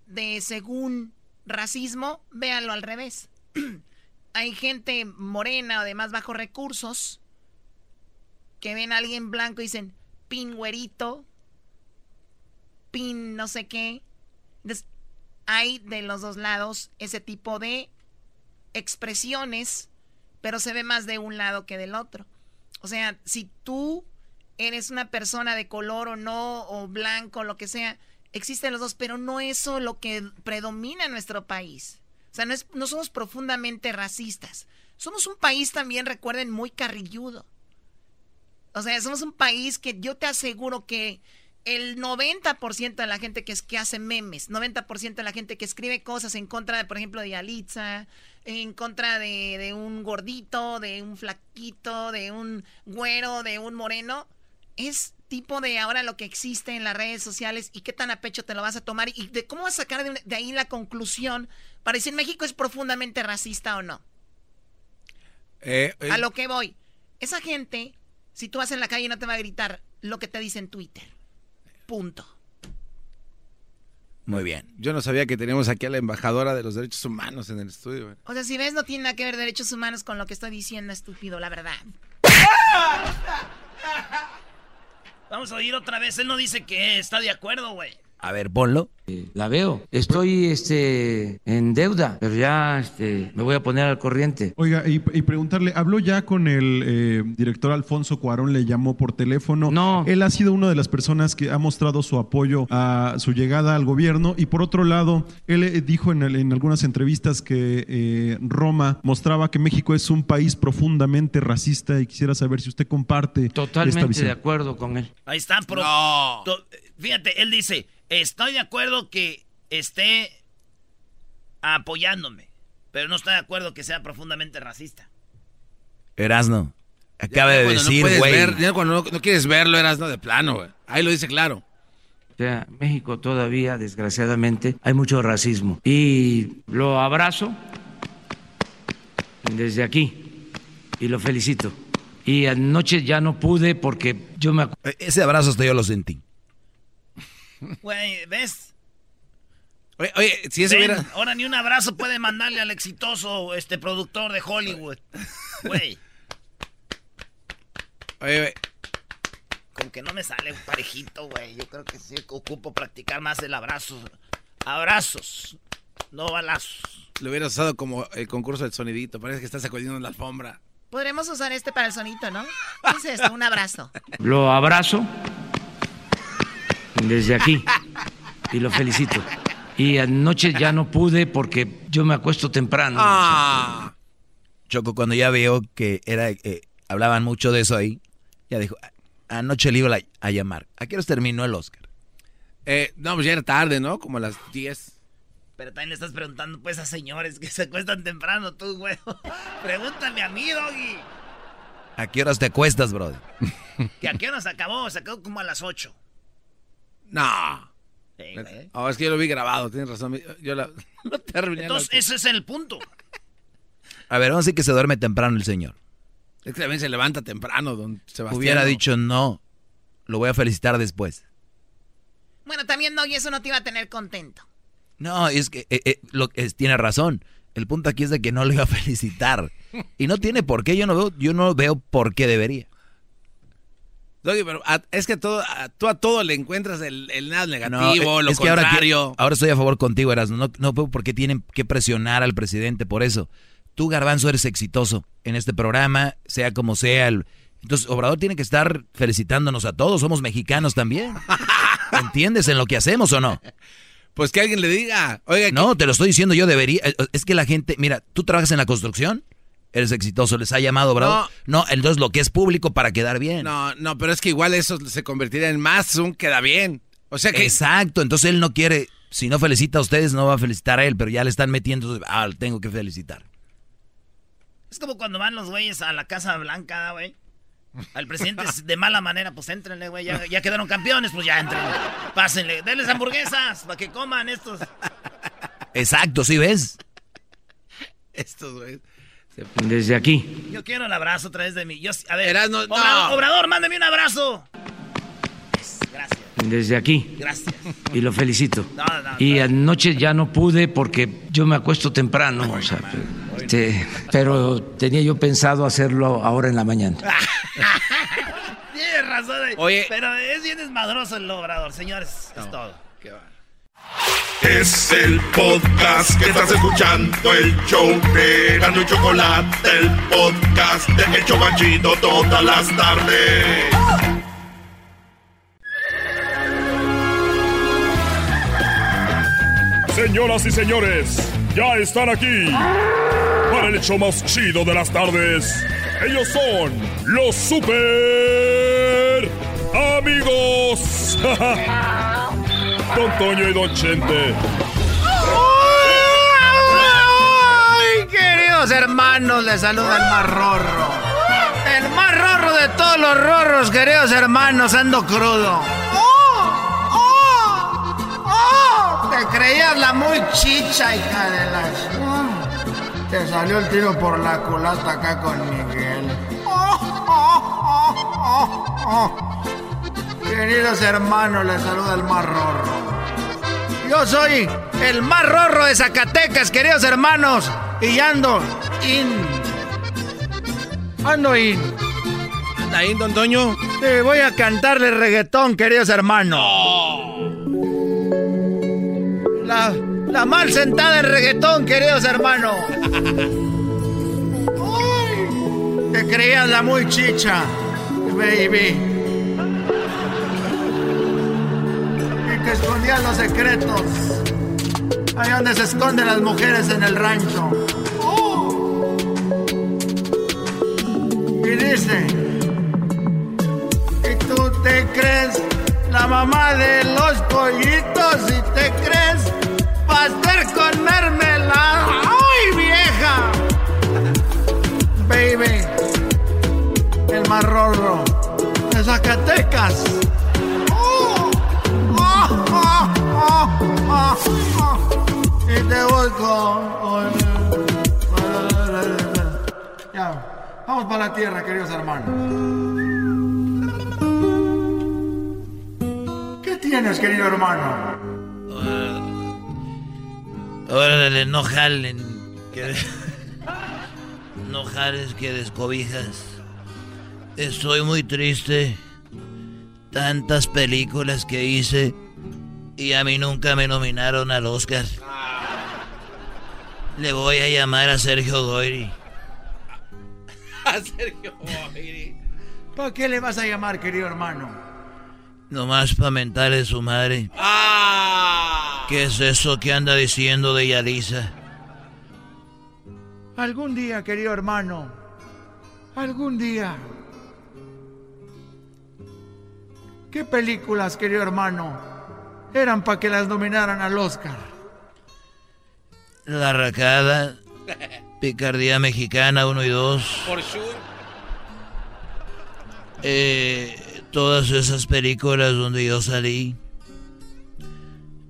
de según racismo, véanlo al revés. hay gente morena o de más bajos recursos que ven a alguien blanco y dicen, pin güerito, pin no sé qué. Entonces, hay de los dos lados ese tipo de expresiones, pero se ve más de un lado que del otro. O sea, si tú eres una persona de color o no, o blanco, lo que sea, existen los dos, pero no eso lo que predomina en nuestro país. O sea, no, es- no somos profundamente racistas. Somos un país también, recuerden, muy carrilludo. O sea, somos un país que yo te aseguro que el 90% de la gente que, es, que hace memes, 90% de la gente que escribe cosas en contra de, por ejemplo, de Yalitza, en contra de, de un gordito, de un flaquito, de un güero, de un moreno, es tipo de ahora lo que existe en las redes sociales y qué tan a pecho te lo vas a tomar y de cómo vas a sacar de, de ahí la conclusión para decir México es profundamente racista o no. Eh, eh, A lo que voy. Esa gente, si tú vas en la calle no te va a gritar lo que te dice en Twitter. Punto. Muy bien. Yo no sabía que teníamos aquí a la embajadora de los derechos humanos en el estudio. güey. O sea, si ves, no tiene nada que ver derechos humanos con lo que estoy diciendo, estúpido, la verdad. Vamos a oír otra vez. Él no dice que está de acuerdo, güey. A ver, ponlo. La veo. Estoy este, en deuda, pero ya este, me voy a poner al corriente. Oiga, y, y preguntarle, ¿habló ya con el eh, director Alfonso Cuarón? ¿Le llamó por teléfono? No. Él ha sido una de las personas que ha mostrado su apoyo a su llegada al gobierno. Y por otro lado, él eh, dijo en, el- en algunas entrevistas que eh, Roma mostraba que México es un país profundamente racista y quisiera saber si usted comparte esta Totalmente de acuerdo con él. Ahí está. pro- to- Fíjate, él dice, estoy de acuerdo que esté apoyándome, pero no estoy de acuerdo que sea profundamente racista. Erasno. Acaba Ya de no decir, güey. ver, ya cuando no, no quieres verlo, eras no de plano, güey. Ahí lo dice claro. O sea, México todavía, desgraciadamente, hay mucho racismo. Y lo abrazo desde aquí y lo felicito. Y anoche ya no pude porque yo me... E- Ese abrazo hasta yo lo sentí. Güey, ¿ves? Oye, oye, si eso Ven, hubiera... Ahora ni un abrazo puede mandarle al exitoso este productor de Hollywood. Güey, Oye, oye, como que no me sale parejito, güey. Yo creo que sí ocupo practicar más el abrazo. Abrazos, no balazos. lo hubieras usado como el concurso del sonidito. Parece que estás sacudiendo en la alfombra. Podremos usar este para el sonito, ¿no? ¿Qué es esto? Un abrazo. Lo abrazo desde aquí y lo felicito. Y anoche ya no pude porque yo me acuesto temprano. Ah, Choco, cuando ya veo que era, eh, hablaban mucho de eso ahí, ya dijo, "A- anoche le iba a, a llamar. ¿A qué hora terminó el Oscar? eh, no, pues ya era tarde, ¿no? Como a las 10. Pero también le estás preguntando pues a señores que se acuestan temprano, tú, güey. Pregúntame a mí, Doggy. ¿A qué horas te acuestas, brother? ¿Que a qué hora se acabó? Se acabó como a las 8. No. Sí, güey. Oh, es que yo lo vi grabado, tienes razón. Yo la, lo terminé. Entonces, ese es el punto. A ver, vamos a decir que se duerme temprano el señor. Es que también se levanta temprano, don Sebastián. Hubiera dicho no, lo voy a felicitar después. Bueno, también no, y eso no te iba a tener contento. No, es que eh, eh, lo, es, tiene razón. El punto aquí es de que no le iba a felicitar. Y no tiene por qué, yo no veo, yo no veo por qué debería. Doggy, pero es que todo, a, tú a todo le encuentras el, el nada negativo, lo es contrario. ahora, ahora, estoy a favor contigo, Erasmo. No, no veo por qué tienen que presionar al presidente por eso. Tú, Garbanzo, eres exitoso en este programa, sea como sea. entonces, Obrador tiene que estar felicitándonos a todos. Somos mexicanos también. ¿Entiendes en lo que hacemos o no? Pues que alguien le diga. Oiga, no, te lo estoy diciendo yo, debería. Es que la gente, mira, tú trabajas en la construcción eres exitoso, les ha llamado, ¿verdad? No. no, entonces lo que es público para quedar bien. No, no, pero es que igual eso se convertiría en más un queda bien. O sea que... Exacto, entonces él no quiere, si no felicita a ustedes, no va a felicitar a él, pero ya le están metiendo, ah, tengo que felicitar. Es como cuando van los güeyes a la Casa Blanca, güey. Al presidente de mala manera, pues entrenle, güey. Ya, ya, quedaron campeones, pues ya entren. Pásenle, denles hamburguesas para que coman estos. Exacto, ¿sí ves? Estos, güey. Desde aquí. Yo quiero el abrazo otra vez de mí. Yo, a ver, Obrador, mándeme un abrazo. Gracias. Desde aquí. Gracias. Y lo felicito. y anoche ya no pude porque yo me acuesto temprano. o sea, este, pero tenía yo pensado hacerlo ahora en la mañana. Tienes razón. Oye. Pero es bien desmadroso el obrador, señores. es todo. Qué va. Es el podcast que estás escuchando, el show de Gano y Chocolate, el podcast de El Chocachito todas las tardes. Señoras y señores, ya están aquí para el hecho más chido de las tardes. Ellos son los super amigos. Don Toño y Don Chente. ¡Ay, queridos hermanos! Les saluda el más rorro. El más rorro de todos los rorros, queridos hermanos, ando crudo. ¡Oh! ¡Oh! ¡Oh! Te creías la muy chicha, hija de las... Te salió el tiro por la culata acá con Miguel. ¡Oh! ¡Oh! ¡Oh! ¡Oh! Queridos hermanos, les saluda el más rorro. Yo soy el más rorro de Zacatecas, queridos hermanos. Y ando in. Ando in. ¿Anda in, don Toño? Te voy a cantarle reggaetón, queridos hermanos. La, la mal sentada en reggaetón, queridos hermanos. te creías la muy chicha, baby. Que escondían los secretos. Ahí donde se esconden las mujeres en el rancho. Y dice, ¿y tú te crees la mamá de los pollitos? ¿Y te crees pastel con mermelada? ¡Ay, vieja! Baby, el marrorro de Zacatecas. Y te voy. Ya, vamos para la tierra, queridos hermanos. ¿Qué tienes, querido hermano? Órale, no jalen. Que... No jales que descobijas. Estoy muy triste. Tantas películas que hice y a mí nunca me nominaron al Oscar. Le voy a llamar a Sergio Goyri. A Sergio Goyri. ¿Para qué le vas a llamar, querido hermano? Nomás para mentarle a su madre. ¡Ah! ¿Qué es eso que anda diciendo de Yalisa? Algún día, querido hermano. Algún día. ¿Qué películas, querido hermano? Eran para que las nominaran al Oscar. La Racada, Picardía Mexicana 1 y 2. Por sure. Eh, todas esas películas donde yo salí.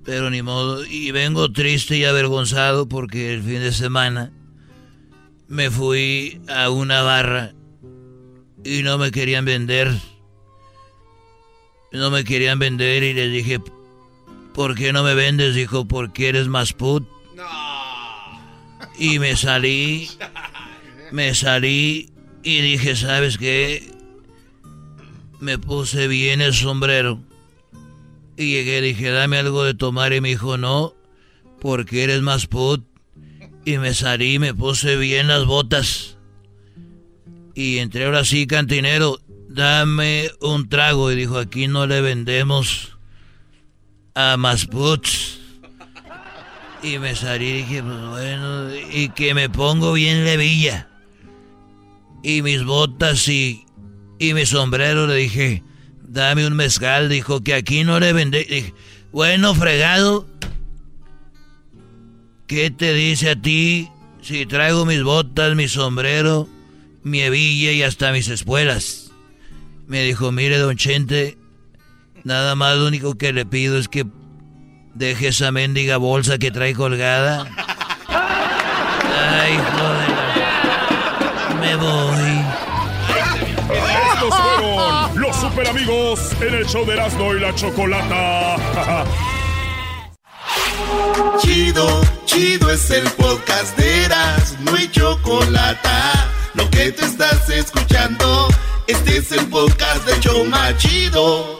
Pero ni modo. Y vengo triste y avergonzado porque el fin de semana me fui a una barra y no me querían vender. No me querían vender y les dije, ¿por qué no me vendes? Dijo, porque eres más put. Y me salí, me salí y dije, ¿sabes qué? Me puse bien el sombrero. Y llegué, y dije, dame algo de tomar. Y me dijo, no, porque eres más put. Y me salí, me puse bien las botas. Y entré ahora sí, cantinero, dame un trago. Y dijo, aquí no le vendemos a más puts. Y me salí y dije, pues bueno, y que me pongo bien levilla. Y mis botas y, y mi sombrero le dije, dame un mezcal. Dijo que aquí no le vendé. Dije, bueno, fregado. ¿Qué te dice a ti si traigo mis botas, mi sombrero, mi hebilla y hasta mis espuelas? Me dijo, mire, don Chente, nada más lo único que le pido es que deje esa mendiga bolsa que trae colgada. Ay, joder. Me voy. Estos fueron los super amigos en el show de Erasmo y la Chocolata. Chido, chido es el podcast de Erasmo y Chocolata. Lo que te estás escuchando, este es el podcast de Choma Chido.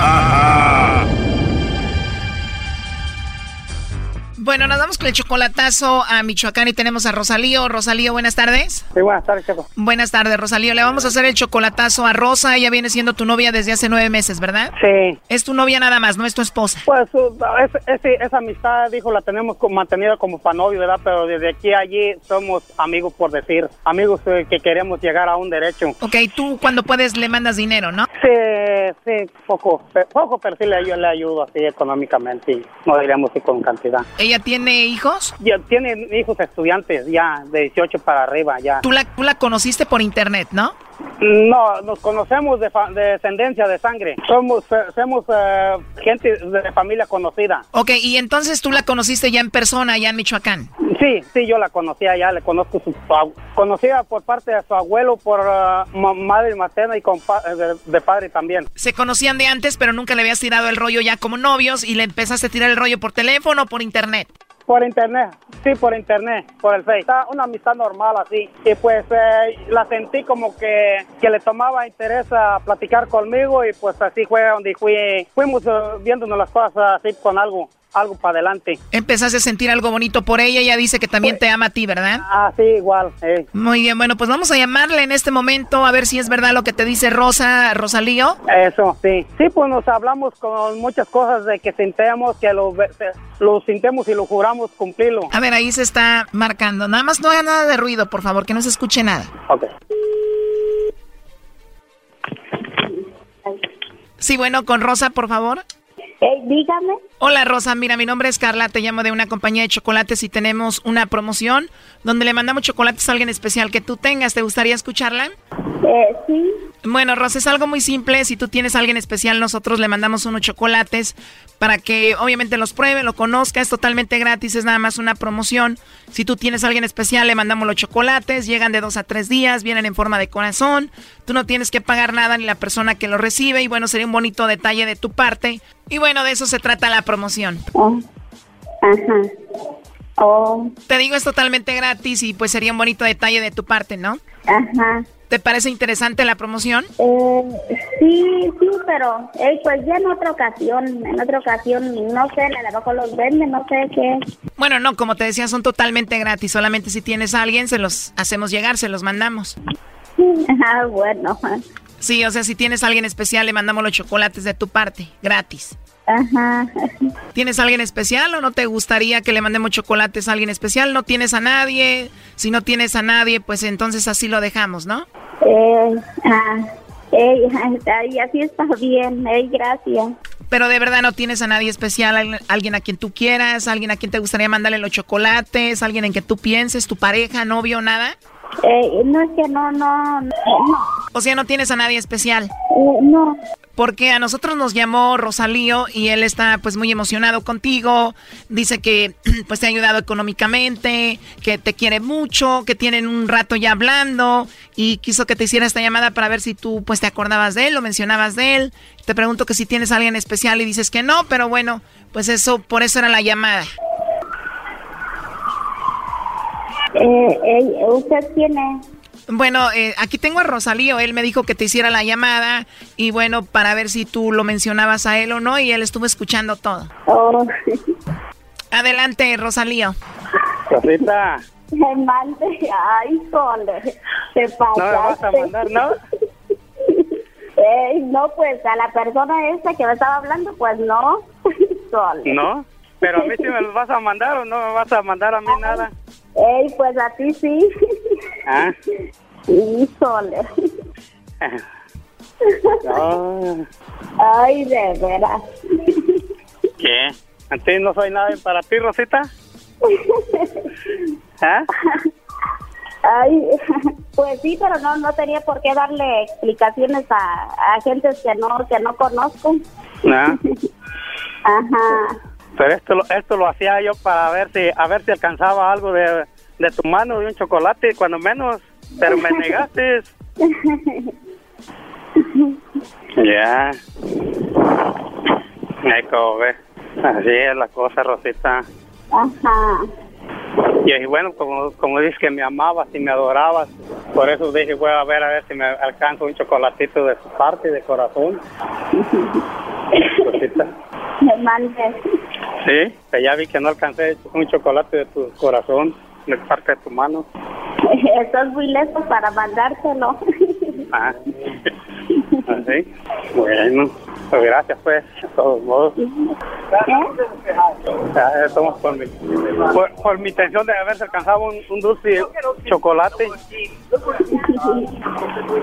Bueno, nos vamos con el chocolatazo a Michoacán y tenemos a Rosalío. Rosalío, buenas tardes. Sí, buenas tardes, Checo. Buenas tardes, Rosalío. Le vamos a hacer el chocolatazo a Rosa. Ella viene siendo tu novia desde hace nueve meses, ¿verdad? Sí. Es tu novia nada más, no es tu esposa. Pues uh, es- esa amistad, dijo, la tenemos mantenida como para novio, ¿verdad? Pero desde aquí a allí somos amigos, por decir. Amigos eh, que queremos llegar a un derecho. Ok, tú cuando puedes le mandas dinero, ¿no? Sí, sí, poco, poco, pero sí le, yo le ayudo así económicamente no diríamos que con cantidad. ¿Ella tiene hijos? Ya tiene hijos estudiantes ya, de 18 para arriba ya. Tú la, tú la conociste por internet, ¿no? No, nos conocemos de, fa- de descendencia de sangre. Somos, eh, somos eh, gente de familia conocida. Ok, y entonces tú la conociste ya en persona, allá en Michoacán. Sí, sí, yo la conocía ya, le conozco su su- conocida por parte de su abuelo, por ma- madre materna y de, de padre también. Se conocían de antes, pero nunca le habías tirado el rollo ya como novios y le empezaste a tirar el rollo por teléfono o por internet. Por internet, sí, por internet, por el Face. Una amistad normal así. Y pues eh, la sentí como que, que le tomaba interés a platicar conmigo y pues así fue donde fui, fuimos eh, viéndonos las cosas así con algo, algo para adelante. Empezaste a sentir algo bonito por ella, ella dice que también te ama a ti, ¿verdad? Ah, sí, igual. eh. Muy bien, bueno, pues vamos a llamarle en este momento a ver si es verdad lo que te dice Rosa, Rosalío. Eso, sí. Sí, pues nos hablamos con muchas cosas de que sintemos, que lo, lo sintemos y lo juramos cumplirlo. A ver, ahí se está marcando. Nada más no haga nada de ruido, por favor, que no se escuche nada. Ok. Sí, bueno, con Rosa, por favor. Dígame. Hola Rosa, mira, mi nombre es Carla, te llamo de una compañía de chocolates y tenemos una promoción donde le mandamos chocolates a alguien especial que tú tengas. ¿Te gustaría escucharla? Eh, sí. Bueno, Rosa, es algo muy simple. Si tú tienes a alguien especial, nosotros le mandamos unos chocolates para que obviamente los pruebe, lo conozca. Es totalmente gratis, es nada más una promoción. Si tú tienes a alguien especial, le mandamos los chocolates. Llegan de dos a tres días, vienen en forma de corazón. Tú no tienes que pagar nada ni la persona que lo recibe. Y bueno, sería un bonito detalle de tu parte. Y bueno, de eso se trata la promoción. Ajá. Oh, Te digo, es totalmente gratis y pues sería un bonito detalle de tu parte, ¿no? ajá. ¿Te parece interesante la promoción? Eh, sí, sí, pero eh, pues ya en otra ocasión, en otra ocasión, no sé, a lo mejor los venden, no sé qué. Bueno, no, como te decía, son totalmente gratis. Solamente si tienes a alguien, se los hacemos llegar, se los mandamos. Ah, bueno. Sí, o sea, si tienes a alguien especial, le mandamos los chocolates de tu parte, gratis. Ajá. ¿Tienes a alguien especial o no te gustaría que le mandemos chocolates a alguien especial? ¿No tienes a nadie? Si no tienes a nadie, pues entonces así lo dejamos, ¿no? Eh, ah, eh, y así está bien, eh, gracias. Pero de verdad no tienes a nadie especial, alguien a quien tú quieras, alguien a quien te gustaría mandarle los chocolates, alguien en que tú pienses, tu pareja, novio, nada. Eh, no es que no, no, no. O sea, no tienes a nadie especial. Eh, no. Porque a nosotros nos llamó Rosalío y él está pues muy emocionado contigo. Dice que pues te ha ayudado económicamente, que te quiere mucho, que tienen un rato ya hablando y quiso que te hiciera esta llamada para ver si tú pues te acordabas de él o mencionabas de él. Te pregunto que si tienes a alguien especial y dices que no, pero bueno, pues eso, por eso era la llamada. Eh, eh, ¿Usted tiene? Bueno, eh, aquí tengo a Rosalío. Él me dijo que te hiciera la llamada y bueno, para ver si tú lo mencionabas a él o no y él estuvo escuchando todo. Oh. Adelante, Rosalío. Rosita. Me mande. Ay, sole. Te pasaste. No me vas a mandar, ¿no? no, pues a la persona esta que me estaba hablando, pues no. No, pero a mí sí me lo vas a mandar o no me vas a mandar a mí nada. Ey, pues a ti sí. ¿Ah? Sí, sole. No. Ay, de veras. ¿Qué? ¿A ti no soy nadie para ti, Rosita? ¿Ah? Ay, pues sí, pero no no tenía por qué darle explicaciones a, a gentes que no que no conozco. ¿Ah? Ajá. Pero esto lo, esto lo hacía yo para ver si a ver si alcanzaba algo de, de tu mano de un chocolate, cuando menos, pero me negaste. Ya. Como ves. Así es la cosa, Rosita. Ajá. Y bueno, como, como dices que me amabas y me adorabas, por eso dije, voy a ver a ver si me alcanzo un chocolatito de su parte, de corazón. Rosita. Me mandes. Sí, que ya vi que no alcancé un chocolate de tu corazón, de parte de tu mano. Estás muy lejos para mandártelo. Ah, así. Bueno, pues gracias pues, de todos modos. Ya, somos por mi, por, por mi intención de haberse alcanzado un, un dulce chocolate.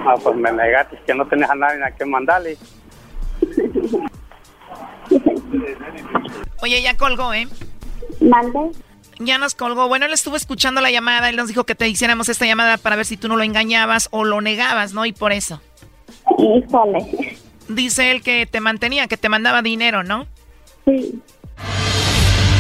Ah, pues me negaste que no tenías a nadie a quien mandarle. Oye, ya colgó, ¿eh? Mande. Ya nos colgó. Bueno, él estuvo escuchando la llamada. Él nos dijo que te hiciéramos esta llamada para ver si tú no lo engañabas o lo negabas, ¿no? Y por eso. Híjole. Dice él que te mantenía, que te mandaba dinero, ¿no? Sí.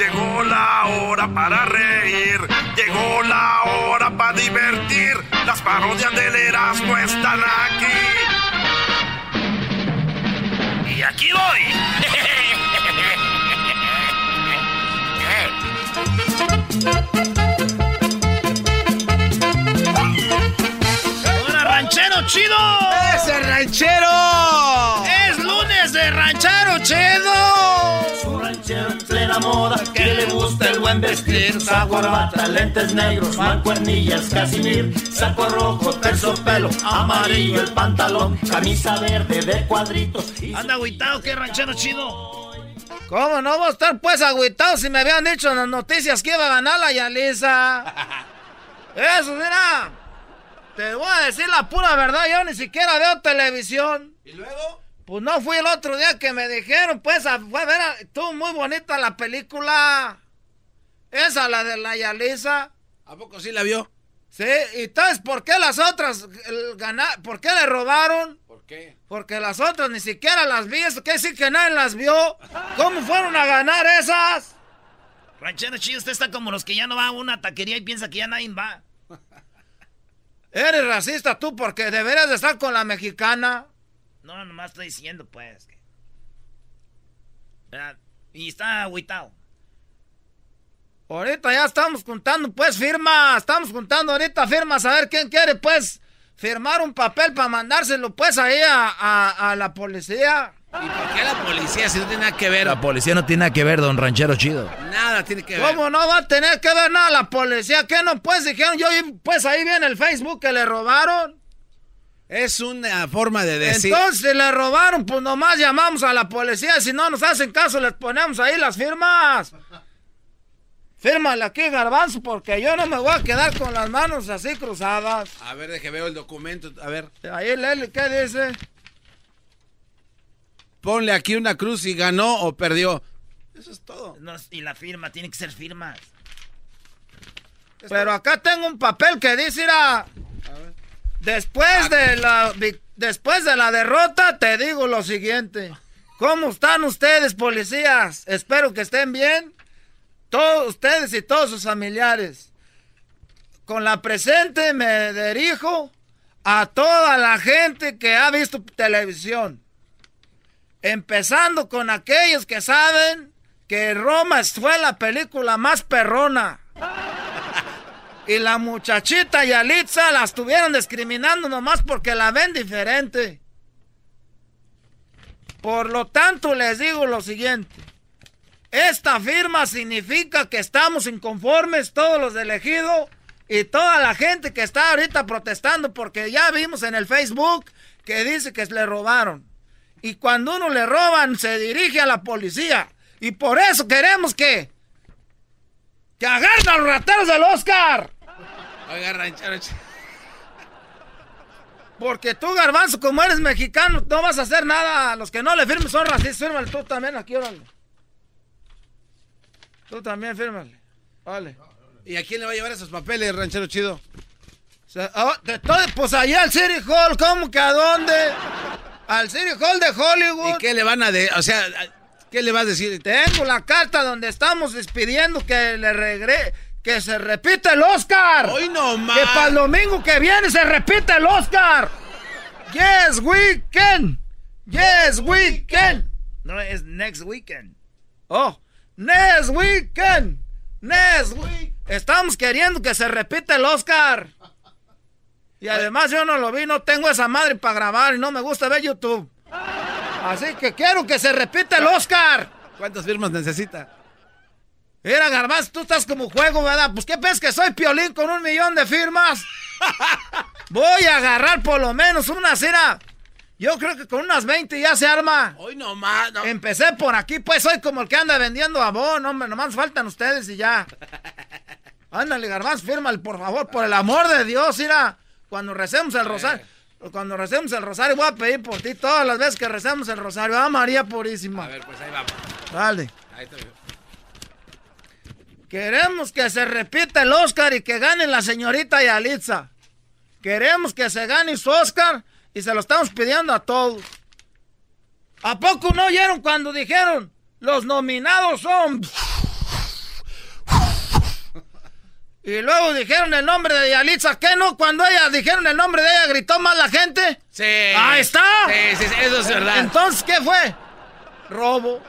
llegó la hora para reír, llegó la hora para divertir. Las parodias del Erasmo están aquí. Y aquí voy. ¡Hola, ranchero chido! ¡Ese ranchero! Moda que le gusta el buen vestir. Usa corbata, lentes negros, mancuernillas, casimir. Saco rojo, terciopelo, amarillo el pantalón. Camisa verde de cuadritos. y ¿Anda agüitado qué ranchero chido? ¿Cómo no va a estar pues agüitado si me habían dicho en las noticias que iba a ganar la Yalisa? Eso, mira. Te voy a decir la pura verdad, yo ni siquiera veo televisión. ¿Y luego? Pues no fui el otro día que me dijeron, pues, a, fue a ver, a- estuvo muy bonita la película. Esa, la de la Yalisa. ¿A poco sí la vio? Sí, y entonces, ¿por qué las otras el, ganar, por qué le robaron? ¿Por qué? Porque las otras ni siquiera las vi, eso quiere decir que nadie las vio. ¿Cómo fueron a ganar esas? Ranchero chido, usted está como los que ya no va a una taquería y piensa que ya nadie va. Eres racista tú porque deberías de estar con la mexicana. No, nomás estoy diciendo, pues. que- ¿Verdad? Y está agüitado. Ahorita ya estamos juntando pues firmas, estamos juntando ahorita firmas a ver quién quiere pues firmar un papel para mandárselo pues ahí a, a- a la policía. ¿Y por qué la policía si no tiene nada que ver? La policía no tiene nada que ver, don Ranchero Chido. Nada tiene que ver. ¿Cómo no va a tener que ver nada la policía? ¿Qué no pues dijeron? Yo pues ahí viene el Facebook que le robaron. Es una forma de decir. Entonces le robaron, pues nomás llamamos a la policía. Si no nos hacen caso, les ponemos ahí las firmas. Fírmale aquí, Garbanzo, porque yo no me voy a quedar con las manos así cruzadas. A ver, deje veo el documento. A ver. Ahí, Leli, ¿qué dice? Ponle aquí una cruz si ganó o perdió. Eso es todo. No, y la firma, tiene que ser firma. Pero acá tengo un papel que dice, irá, después de la después de la derrota te digo lo siguiente. ¿Cómo están ustedes, policías? Espero que estén bien. Todos ustedes y todos sus familiares. Con la presente me dirijo a toda la gente que ha visto televisión. Empezando con aquellos que saben que Roma fue la película más perrona. Y la muchachita Yalitza la estuvieron discriminando nomás porque la ven diferente. Por lo tanto, les digo lo siguiente. Esta firma significa que estamos inconformes todos los elegidos y toda la gente que está ahorita protestando porque ya vimos en el Facebook que dice que le robaron. Y cuando uno le roban, se dirige a la policía. Y por eso queremos que. ¡Que agarren a los rateros del Oscar! Oiga, ranchero. Porque tú, Garbanzo, como eres mexicano, no vas a hacer nada. Los que no le firmen son racistas. Fírmale tú también aquí, órale. Tú también, fírmale. Vale. ¿Y a quién le va a llevar esos papeles, ranchero chido? Oh, pues allá al City Hall, ¿cómo que a dónde? Al City Hall de Hollywood. ¿Y qué le van a de, o sea, qué le vas a decir? Tengo la carta donde estamos despidiendo que le regre, que se repita el Oscar. Hoy no más. Que para el domingo que viene se repita el Oscar. Yes, we can. Yes, we can. No, es next weekend. Oh, next weekend. Next week. Estamos queriendo que se repita el Oscar. Y además yo no lo vi, no tengo esa madre para grabar y no me gusta ver YouTube. Así que quiero que se repita el Oscar. ¿Cuántas firmas necesita? Mira, Garbanzo, tú estás como juego, ¿verdad? Pues, ¿qué ves que soy piolín con un millón de firmas? Voy a agarrar por lo menos una cera. Yo creo que con unas 20 ya se arma. Hoy nomás. No. Empecé por aquí, pues soy como el que anda vendiendo abón, hombre. Nomás faltan ustedes y ya. Ándale, Garbanzo, fírmale, por favor, por el amor de Dios, mira. Cuando recemos el rosario. Cuando recemos el rosario, voy a pedir por ti todas las veces que recemos el rosario. Ah, María Purísima. A ver, pues ahí vamos. Dale. Ahí está. Queremos que se repita el Oscar y que gane la señorita Yalitza. Queremos que se gane su Oscar y se lo estamos pidiendo a todos. ¿A poco no oyeron cuando dijeron los nominados son... Y luego dijeron el nombre de Yalitza. ¿Qué no? Cuando ella dijeron el nombre de ella, gritó más la gente. Sí. Ahí está. Sí, sí, sí, eso es verdad. Entonces, ¿qué fue? Robo.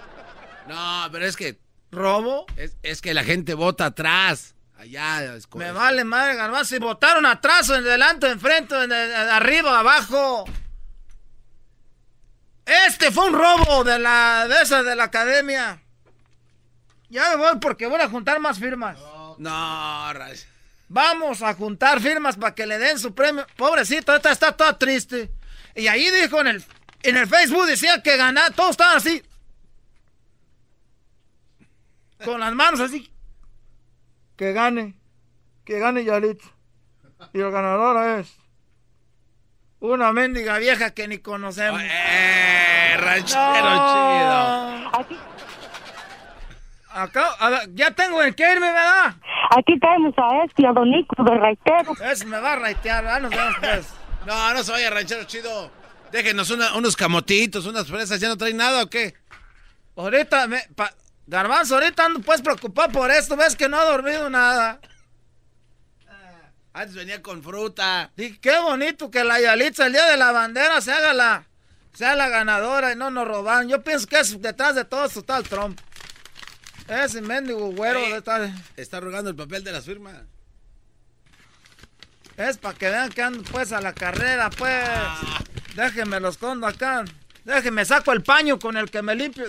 No, pero es que. ¿Robo? Es, es que la gente vota atrás. Allá. Me vale madre, garbanzo. Si votaron atrás, o en delante, enfrente, en el- arriba, abajo. Este fue un robo de la de esa de la academia. Ya me voy porque voy a juntar más firmas. No, Ray. Vamos a juntar firmas para que le den su premio. Pobrecito, esta está toda triste. Y ahí dijo en el, en el Facebook, decía que ganar, todos estaban así. Con las manos así. Que gane. Que gane Yalitza. Y el ganador es. Una mendiga vieja que ni conocemos. ¡Eh, ranchero No. Acá, a ver, ya tengo en qué irme, ¿verdad? Aquí tenemos a este, a Don Nico de Raitero. Ese me va a raitear, ¿verdad? Nos vemos pues. No, no se vaya, ranchero chido. Déjenos una- unos camotitos, unas fresas. ¿Ya no traen nada o qué? Ahorita, me, pa- Garbanzo, ahorita ando pues preocupado por esto. Ves que no he dormido nada. Antes venía con fruta. Y qué bonito que la Yalitza el día de la bandera se haga la, sea la ganadora y no nos roban. Yo pienso que es detrás de todo esto está el Trump. Ese mendigo güero Ey. estar- Está rogando el papel de las firmas. es para que vean que ando pues a la carrera, pues. Déjenme los escondo acá. Déjeme, saco el paño con el que me limpio.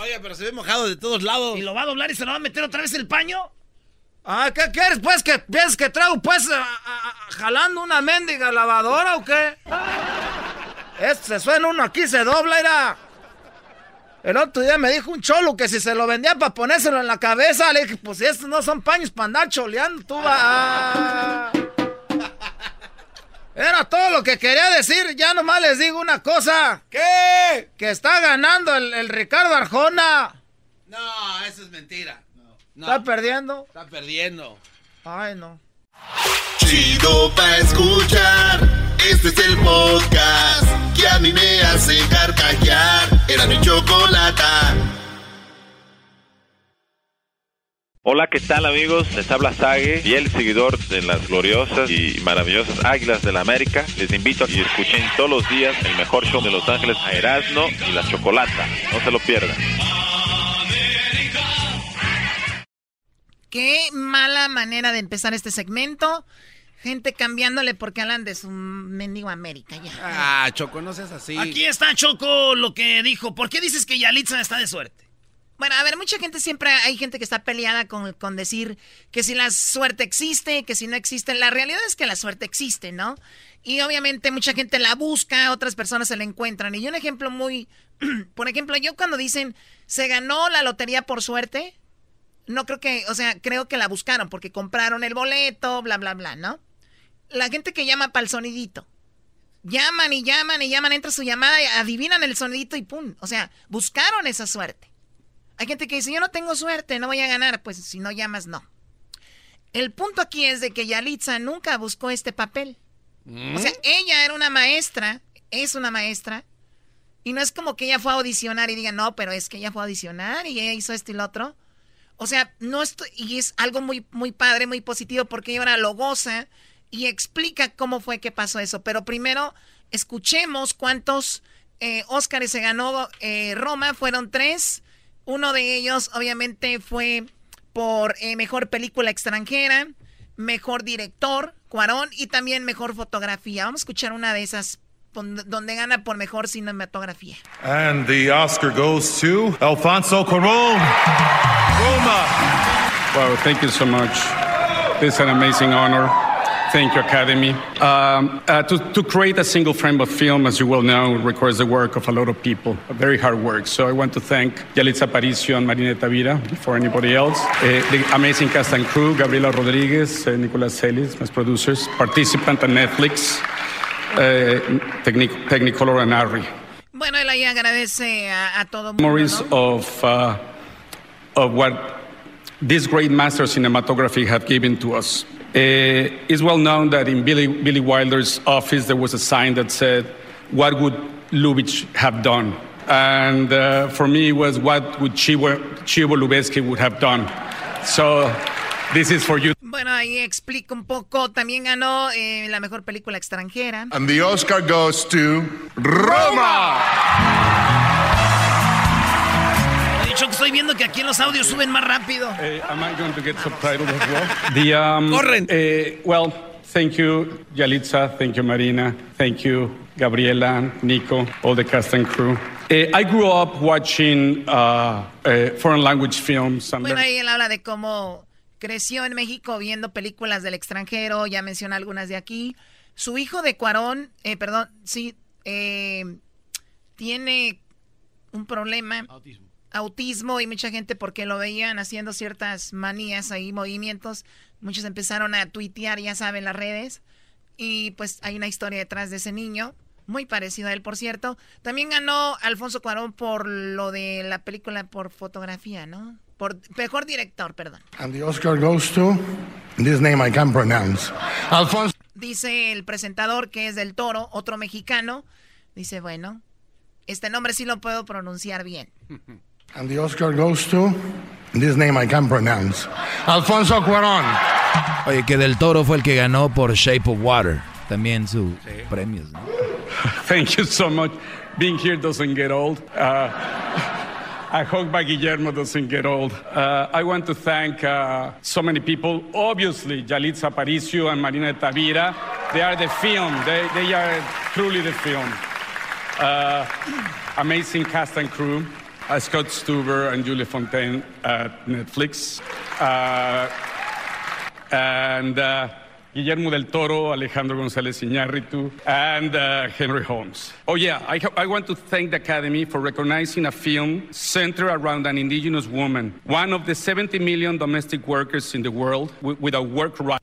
Oye, pero se ve mojado de todos lados. ¿Y lo va a doblar y se lo va a meter otra vez el paño? Ah, ¿qué quieres, pues? ¿Que piensas que traigo, pues, jalando una mendiga lavadora o qué? Este se suena uno aquí, se dobla, era. El otro día me dijo un cholo que si se lo vendía para ponérselo en la cabeza, le dije, pues si estos no son paños para andar choleando, tú vas. Era todo lo que quería decir. Ya nomás les digo una cosa. ¿Qué? Que está ganando el, Ricardo Arjona. No, eso es mentira. ¿Está perdiendo? Está perdiendo. Ay, no. Chido pa' escuchar. Este es el podcast que a mí me hace carcajear. Era mi chocolata. Hola, ¿qué tal amigos? Les habla Sage, el seguidor de las gloriosas y maravillosas Águilas de la América. Les invito a que escuchen todos los días el mejor show de Los Ángeles a Erasmo y la Chocolata. No se lo pierdan. Qué mala manera de empezar este segmento. Gente cambiándole porque hablan de su mendigo América ya. Ah, Choco, no seas así. Aquí está Choco lo que dijo. ¿Por qué dices que Yalitza está de suerte? Bueno, a ver, mucha gente siempre, hay gente que está peleada con, con, decir que si la suerte existe, que si no existe. La realidad es que la suerte existe, ¿no? Y obviamente mucha gente la busca, otras personas se la encuentran. Y un ejemplo muy, por ejemplo, yo cuando dicen, se ganó la lotería por suerte, no creo que, o sea, creo que la buscaron porque compraron el boleto, bla, bla, bla, ¿no? La gente que llama para el sonidito. Llaman y llaman y llaman, entra su llamada, y adivinan el sonidito y pum. O sea, buscaron esa suerte. Hay gente que dice, yo no tengo suerte, no voy a ganar. Pues si no llamas, no. El punto aquí es de que Yalitza nunca buscó este papel. ¿Mm? O sea, ella era una maestra, es una maestra, y no es como que ella fue a audicionar y diga, no, pero es que ella fue a audicionar y ella hizo esto y lo otro. O sea, no estoy, y es algo muy, muy padre, muy positivo, porque ella ahora lo goza y explica cómo fue que pasó eso. Pero primero, escuchemos cuántos eh, Óscares se ganó eh, Roma. Fueron tres. Uno de ellos, obviamente, fue por eh, mejor película extranjera, mejor director, Cuarón, y también mejor fotografía. Vamos a escuchar una de esas donde gana por mejor cinematografía. And the Oscar goes to Alfonso Cuarón. Roma. Wow, thank you so much. Is an amazing honor. Thank you, Academy. Um, uh, to, to, create a single frame of film, as you well know, requires the work of a lot of people, a very hard work. So I want to thank Yalitza Aparicio and Marina Tavira before anybody else, uh, the amazing cast and crew, Gabriela Rodriguez, uh, Nicolas Celis, my producers, participant and Netflix, uh, Technic Technicolor and Ari. Bueno, él ahí agradece a, a todo mundo, Memories ¿no? of, uh, of what these great master cinematography have given to us. Uh, it's well known that in Billy, Billy Wilder's office there was a sign that said, What would Lubitsch have done? And uh, for me, it was what would Chivo, Chivo Lubeski would have done. So, this is for you. Bueno, ahí explico un poco. También ganó eh, la mejor película extranjera. And the Oscar goes to Roma. que estoy viendo que aquí en los audios suben más rápido. The, um, Corren. Uh, well, thank you, Yalitza. Thank you, Marina. Thank you, Gabriela, Nico, all the cast and crew. Uh, I grew up watching uh, uh, foreign language films. Bueno, ahí él habla de cómo creció en México viendo películas del extranjero, ya menciona algunas de aquí. Su hijo de Cuarón, eh, perdón, sí, eh, tiene un problema. Autismo autismo y mucha gente porque lo veían haciendo ciertas manías ahí, movimientos, muchos empezaron a tuitear, ya saben, las redes. Y pues hay una historia detrás de ese niño, muy parecido a él, por cierto. También ganó Alfonso Cuarón por lo de la película por fotografía, ¿no? Por mejor director, perdón. And the Oscar goes to this name I can pronounce. Alfonso. Dice el presentador que es del Toro, otro mexicano. Dice, bueno, este nombre sí lo puedo pronunciar bien. And the Oscar goes to this name I can't pronounce. Alfonso Cuarón. Oye, que Del Toro fue el que ganó por Shape of Water. También su sí. premios. ¿no? Thank you so much. Being here doesn't get old. Uh, I hope by Guillermo doesn't get old. Uh, I want to thank uh, so many people. Obviously, Yalitza Aparicio and Marina Tavira. they are the film. They, they are truly the film. Uh, amazing cast and crew. Uh, Scott Stuber and Julie Fontaine at Netflix. Uh, and uh, Guillermo del Toro, Alejandro González Iñárritu, and uh, Henry Holmes. Oh, yeah, I, I want to thank the Academy for recognizing a film centered around an indigenous woman, one of the 70 million domestic workers in the world with, with a work right.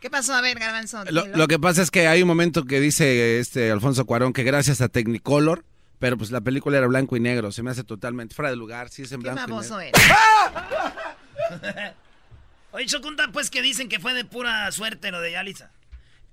¿Qué pasó? A ver, Garbanzo. Lo, lo que pasa es que hay un momento que dice este Alfonso Cuarón que gracias a Technicolor, pero pues la película era blanco y negro, se me hace totalmente fuera de lugar, sí es en ¿Qué blanco y negro. eres? Oye, Chocunta, pues que dicen que fue de pura suerte lo de Yalitza.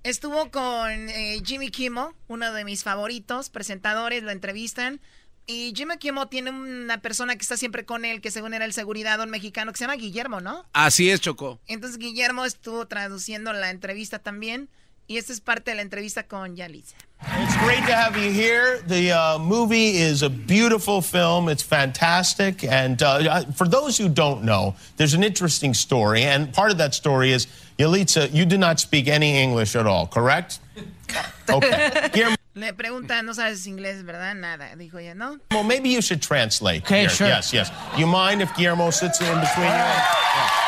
Estuvo con eh, Jimmy Kimmel, uno de mis favoritos, presentadores, lo entrevistan. Y Jimmy Kimmel tiene una persona que está siempre con él, que según era el seguridad, un mexicano que se llama Guillermo, ¿no? Así es, Chocó. Entonces Guillermo estuvo traduciendo la entrevista también. Y esta es parte de la entrevista con Yalitza. It's great to have you here. The uh, movie is a beautiful film. It's fantastic. And uh, for those who don't know, there's an interesting story. And part of that story is, Yalitza, you do not speak any English at all, correct? Okay. Le pregunta, no sabes inglés, ¿verdad? Nada. Dijo ya, ¿no? well, maybe you should translate. Okay, here. sure. Yes, yes. You mind if Guillermo sits in between you?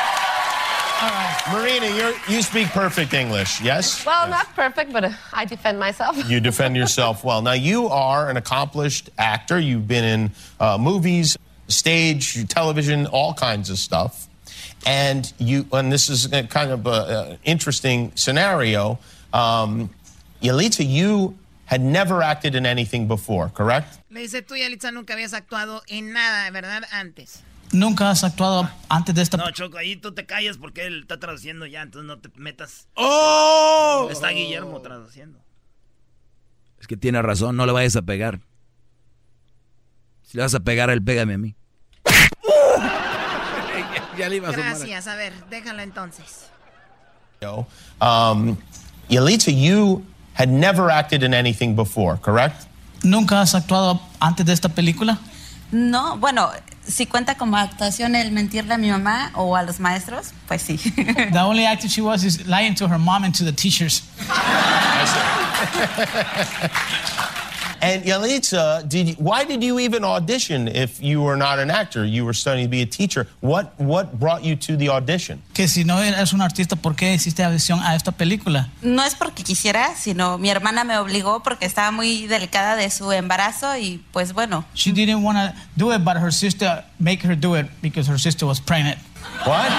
Marina, you're, you speak perfect English, yes? Well, not perfect, but uh, I defend myself. You defend yourself well. Now, you are an accomplished actor. You've been in uh, movies, stage, television, all kinds of stuff. And you, and this is a kind of an interesting scenario. Um, Yalitza, you had never acted in anything before, correct? Le dice, tú, Yalitza, nunca habías actuado en nada, ¿verdad? Antes. Nunca has actuado antes de esta. No, Choco, ahí tú te callas porque él está traduciendo ya, entonces no te metas. ¡Oh! Está Guillermo traduciendo. Es que tiene razón, no le vayas a pegar. Si le vas a pegar a él, pégame a mí. ya le iba a. Gracias, a ver, déjalo entonces. Um, Yalitza, you had never acted in anything before, correct? Nunca has actuado antes de esta película. No, bueno, si cuenta como actuación el mentirle a mi mamá o a los maestros, pues sí. The only acting she was is lying to her mom and to the teachers. And Yalitza, did you, why did you even audition if you were not an actor? You were studying to be a teacher. What what brought you to the audition? Que si no eres un artista, ¿por qué hiciste audición a esta película? No es porque quisiera, sino mi hermana me obligó porque estaba muy delicada de su embarazo y pues bueno. She didn't want to do it, but her sister make her do it because her sister was pregnant. What?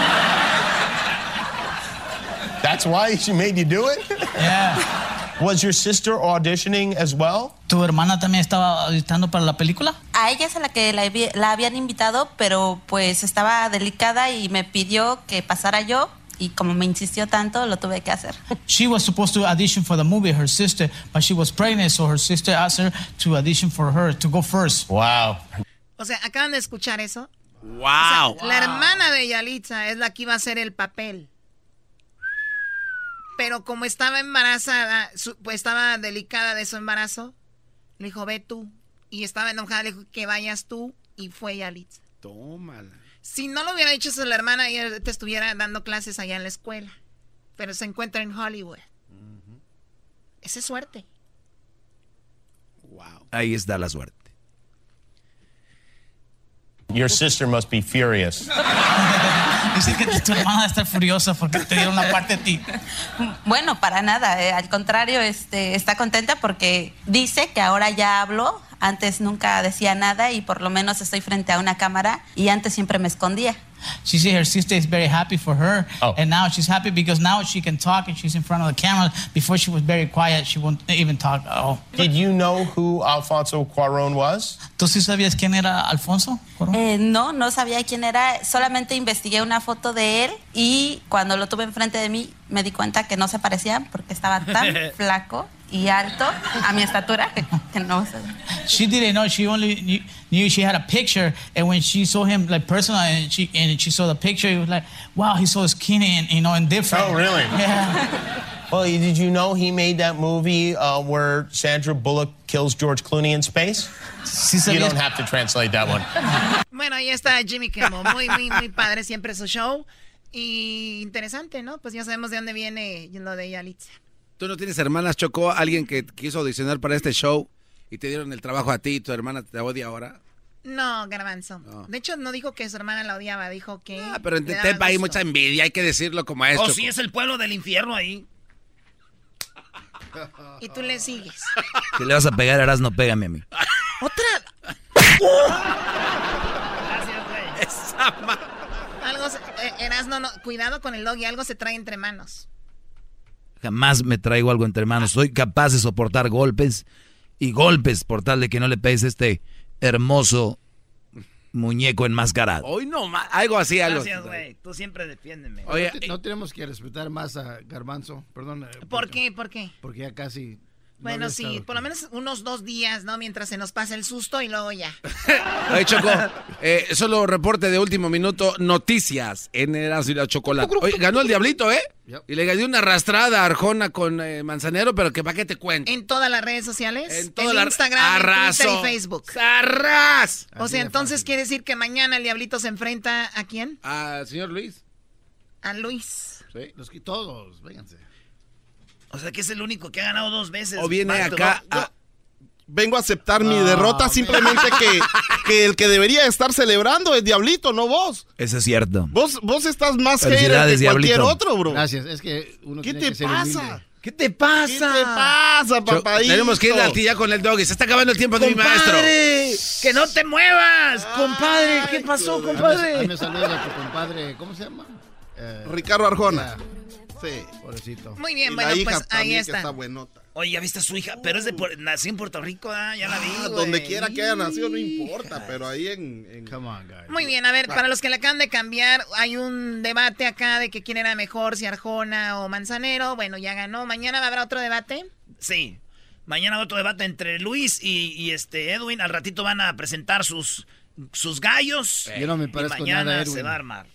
That's why she made you do it? Yeah. Was your sister auditioning as well? ¿Tu hermana también estaba auditando para la película? A ella es a la que la, la habían invitado, pero pues estaba delicada y me pidió que pasara yo y como me insistió tanto, lo tuve que hacer. She was supposed to audition for the movie, her sister, but she was pregnant, so her sister asked her to audition for her to go first. Wow. O sea, acaban de escuchar eso. Wow. La hermana de Yalitza es la que iba a hacer el papel. Pero como estaba embarazada, su- pues estaba delicada de su embarazo, le dijo, ve tú. Y estaba enojada, le dijo que vayas tú. Y fue Yalitza. Tómala. Si no lo hubiera hecho su hermana, ella te estuviera dando clases allá en la escuela. Pero se encuentra en Hollywood. Esa es suerte. Ahí está la suerte. Your sister must be furious. Dice que tu hermana está furiosa porque te dieron una parte de ti. Bueno, para nada, eh, al contrario, este, está contenta porque dice que ahora ya hablo, antes nunca decía nada y por lo menos estoy frente a una cámara y antes siempre me escondía. She said her sister is very happy for her, and now she's happy because now she can talk and she's in front of the camera. Before she was very quiet, she won't even talk at all. Did you know who Alfonso Cuaron was? ¿Tú sí sabías quién era Alfonso? Eh, no, no sabía quién era, solamente investigué una foto de él y cuando lo tuve enfrente de mí me di cuenta que no se parecían porque estaba tan flaco y alto a mi estatura que no sé. She didn't know. She only knew, knew she had a picture, and when she saw him like personal, and she and she saw the picture, it was like, wow, he's so skinny and you know and different. Oh, really? Yeah. Well, did you know he made that movie uh, where Sandra Bullock kills George Clooney in space? you don't have to translate that one. Bueno, ahí está Jimmy Kimmel. Muy, muy, muy padre siempre su show. Y interesante, ¿no? Pues ya sabemos de dónde viene lo de Yalitza. ¿Tú no tienes hermanas, Chocó? ¿Alguien que quiso audicionar para este show y te dieron el trabajo a ti y tu hermana te odia ahora? No, Garbanzo. De hecho, no dijo que su hermana la odiaba, dijo que. Ah, pero en Tepa hay mucha envidia, hay que decirlo como es. O Choco. si es el pueblo del infierno ahí. Y tú le sigues. Si le vas a pegar a Erasmo, pégame a mí. ¡Otra! Algo se, eh, Erasno, no, cuidado con el doggy, algo se trae entre manos. Jamás me traigo algo entre manos. Soy capaz de soportar golpes y golpes por tal de que no le pegues este hermoso muñeco enmascarado. Hoy no, algo así, algo. Gracias, güey. Tú siempre defiéndeme. Oye, no, te- no tenemos que respetar más a Garbanzo, perdón. eh, ¿Por qué? ¿Por qué? Porque ya casi. No Bueno, sí, estado por lo menos unos dos días, ¿no? Mientras se nos pasa el susto y luego ya. Oye, Choco, eh, solo reporte de último minuto, noticias en Erasmo y la Chocolate. Oye, ganó el Diablito, ¿eh? Y le dio una arrastrada a Arjona con eh, Manzanero, pero que para qué te cuento. En todas las redes sociales. En Instagram, en Arraso. Twitter y Facebook. ¡Arras! O sea, entonces quiere decir que mañana el Diablito se enfrenta a quién? Al señor Luis. A Luis. Sí. Los que todos, vénganse. O sea, que es el único que ha ganado dos veces. O viene acá a- Vengo a aceptar mi Ah, derrota, simplemente que, que el que debería estar celebrando es Diablito, no vos. Eso es cierto. Vos, vos estás más hater que cualquier Diablito. otro, bro. Gracias, es que uno ¿Qué tiene te que ser pasa? humilde. ¿Qué te pasa? ¿Qué te pasa, papadito? tenemos que ir al ya con el doggy. Se está acabando el tiempo de mi maestro. ¡Compadre! ¡Que no te muevas! ¡Compadre! ¿Qué pasó, compadre? hazme saludos a tu compadre, ¿cómo se llama? Eh, Ricardo Arjona. Sí. Pobrecito. Muy bien, Y bueno, la hija pues ahí está. está buenota. Oye, ¿ya viste a su hija? Pero es de nació en Puerto Rico, ah, ya la vi, Ah, donde quiera que haya nacido, no importa, pero ahí en... en... Come on, guys. Muy bien, a ver, para los que le acaban de cambiar, hay un debate acá de que quién era mejor, si Arjona o Manzanero. Bueno, ya ganó. Mañana habrá otro debate. Sí. Mañana otro debate entre Luis y, y este Edwin. Al ratito van a presentar sus, sus gallos. Yo no me y parezco mañana nada a se Edwin. va a armar.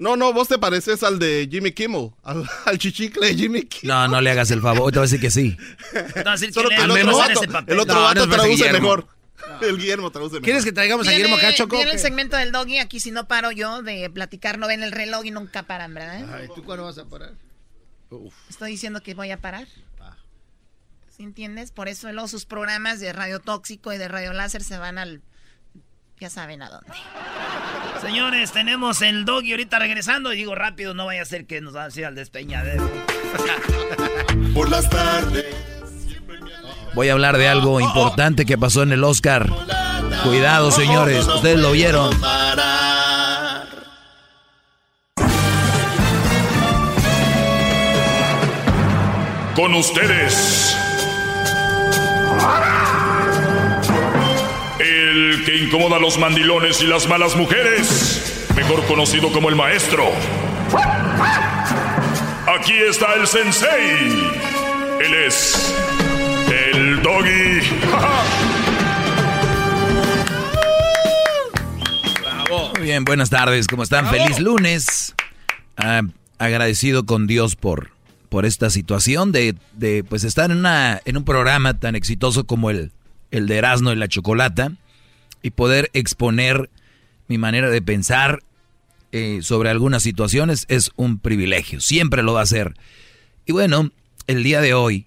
No, no, vos te pareces al de Jimmy Kimmel, al, al chichicle de Jimmy Kimmel. No, no le hagas el favor. Hoy te voy a decir que sí. Te a decir Solo que le el otro vato, el otro No, vato no traduce Guillermo. mejor. El Guillermo traduce mejor. ¿Quieres que traigamos a Guillermo acá, Choco? viene o el segmento del doggy. Aquí si no paro yo de platicar, no ven el reloj y nunca paran, ¿verdad? Ay, ¿tú cuándo vas a parar? Estoy diciendo que voy a parar. Ah. ¿Sí entiendes? Por eso luego sus programas de radio tóxico y de radio láser se van al... Ya saben a dónde. Señores, tenemos el doggy ahorita regresando. Y digo rápido, no vaya a ser que nos va a decir al despeñadero. Por las tardes. Voy a hablar de algo importante que pasó en el Oscar. Cuidado, señores. Ustedes lo vieron. Con ustedes. Que incomoda a los mandilones y las malas mujeres. Mejor conocido como el maestro. Aquí está el sensei. Él es el doggy. Muy bien, buenas tardes. ¿Cómo están? Feliz lunes. Ah, agradecido con Dios por, por esta situación de, de, pues estar en, una, en un programa tan exitoso como el, el de Erasmo y la Chocolata y poder exponer mi manera de pensar eh, sobre algunas situaciones es un privilegio. Siempre lo va a ser. Y bueno, el día de hoy,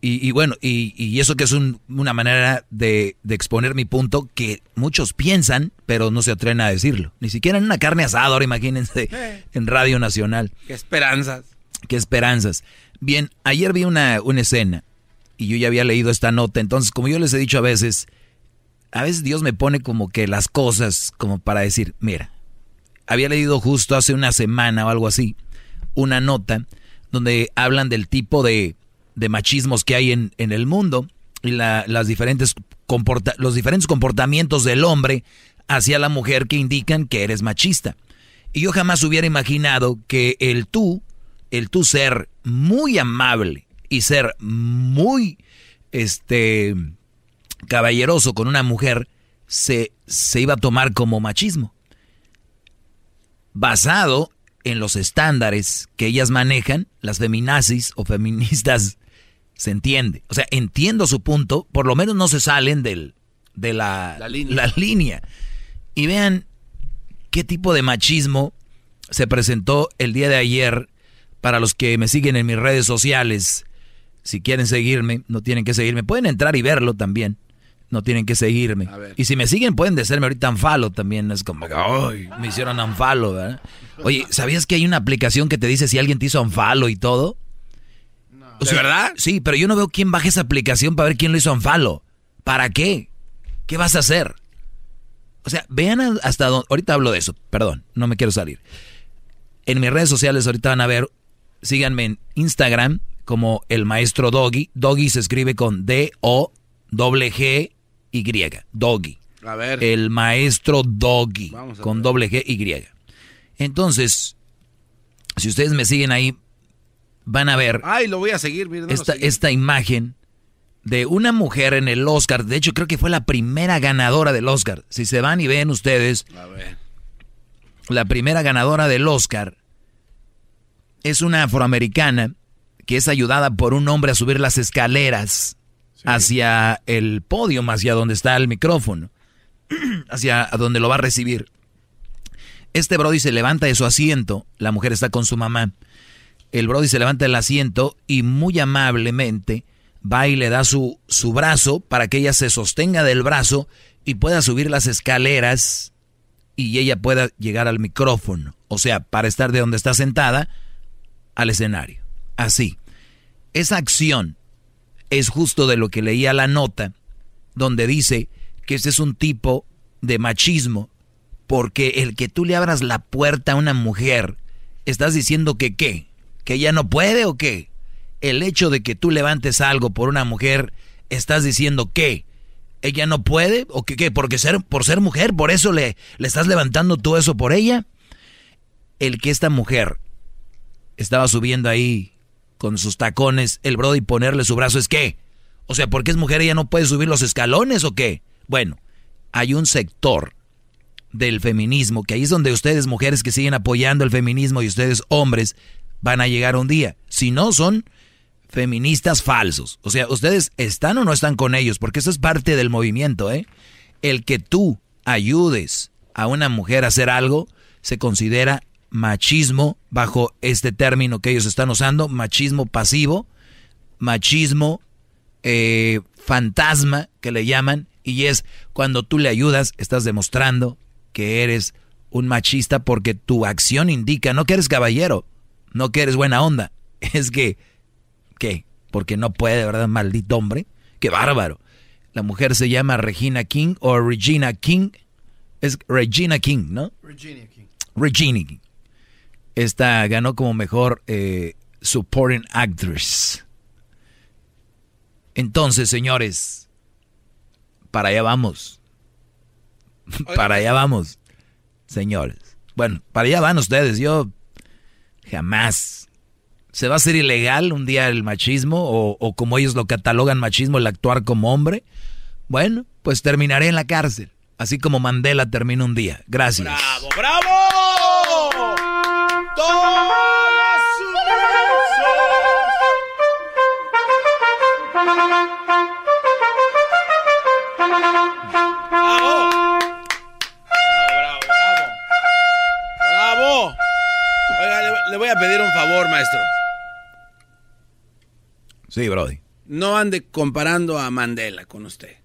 y, y bueno, y, y eso que es un- una manera de, de exponer mi punto que muchos piensan, pero no se atreven a decirlo. Ni siquiera en una carne asada, ahora imagínense, en Radio Nacional. Qué esperanzas. Qué esperanzas. Bien, ayer vi una, una escena y yo ya había leído esta nota, entonces como yo les he dicho a veces, a veces Dios me pone como que las cosas como para decir, mira, había leído justo hace una semana o algo así, una nota donde hablan del tipo de, de machismos que hay en, en el mundo y la- las diferentes comporta- los diferentes comportamientos del hombre hacia la mujer que indican que eres machista. Y yo jamás hubiera imaginado que el tú, el tú ser muy amable y ser muy este caballeroso con una mujer se, se iba a tomar como machismo. Basado en los estándares que ellas manejan, las feminazis o feministas, se entiende. O sea, entiendo su punto, por lo menos no se salen del, de la, La línea. la línea. Y vean qué tipo de machismo se presentó el día de ayer para los que me siguen en mis redes sociales. si quieren seguirme, no tienen que seguirme. Pueden entrar y verlo también. No tienen que seguirme. Y si me siguen, pueden decirme ahorita anfalo también. Es como, ay, me hicieron anfalo, ¿verdad? Oye, ¿sabías que hay una aplicación que te dice si alguien te hizo anfalo y todo? ¿De verdad? Sí, pero yo no veo quién baja esa aplicación para ver quién lo hizo anfalo. ¿Para qué? ¿Qué vas a hacer? O sea, vean hasta dónde. Ahorita hablo de eso, perdón, no me quiero salir. En mis redes sociales ahorita van a ver, síganme en Instagram como el maestro Doggy. Doggy se escribe con D-O-G-Y. Doggy. A ver. El maestro Doggy. Con doble G Y. Entonces, si ustedes me siguen ahí, van a ver. Ay, lo voy a seguir, miren, esta, esta imagen de una mujer en el Oscar. De hecho, creo que fue la primera ganadora del Oscar. Si se van y ven ustedes. A ver. La primera ganadora del Oscar es una afroamericana que es ayudada por un hombre a subir las escaleras hacia el podio, hacia donde está el micrófono, hacia donde lo va a recibir. Este Brody se levanta de su asiento, la mujer está con su mamá. El Brody se levanta del asiento y muy amablemente va y le da su, su brazo para que ella se sostenga del brazo y pueda subir las escaleras y ella pueda llegar al micrófono. O sea, para estar de donde está sentada al escenario. Así. Esa acción es justo de lo que leía la nota, donde dice que ese es un tipo de machismo, porque el que tú le abras la puerta a una mujer, estás diciendo que qué, que ella no puede o qué. El hecho de que tú levantes algo por una mujer, estás diciendo que ella no puede o que qué, porque ser por ser mujer, por eso le le estás levantando todo eso por ella. El que esta mujer estaba subiendo ahí con sus tacones, el Brody ponerle su brazo es qué? O sea, porque es mujer ella no puede subir los escalones o qué? Bueno, hay un sector del feminismo, que ahí es donde ustedes mujeres que siguen apoyando el feminismo y ustedes hombres van a llegar un día. Si no son feministas falsos. O sea, ustedes están o no están con ellos, porque eso es parte del movimiento, ¿eh? El que tú ayudes a una mujer a hacer algo se considera machismo bajo este término que ellos están usando, machismo pasivo, machismo eh, fantasma que le llaman, y es cuando tú le ayudas, estás demostrando que eres un machista porque tu acción indica, no que eres caballero, no que eres buena onda, es que, ¿qué? Porque no puede, ¿verdad? Maldito hombre, qué bárbaro. La mujer se llama Regina King o Regina King, es Regina King, ¿no? Regina King. Regina King. Esta ganó como mejor eh, supporting actress. Entonces, señores, para allá vamos. para allá vamos, señores. Bueno, para allá van ustedes. Yo jamás. ¿Se va a hacer ilegal un día el machismo o, o como ellos lo catalogan machismo, el actuar como hombre? Bueno, pues terminaré en la cárcel. Así como Mandela termina un día. Gracias. ¡Bravo, bravo! ¡Bravo! Oiga, le, le voy a pedir un favor, maestro. Sí, Brody. No ande comparando a Mandela con usted.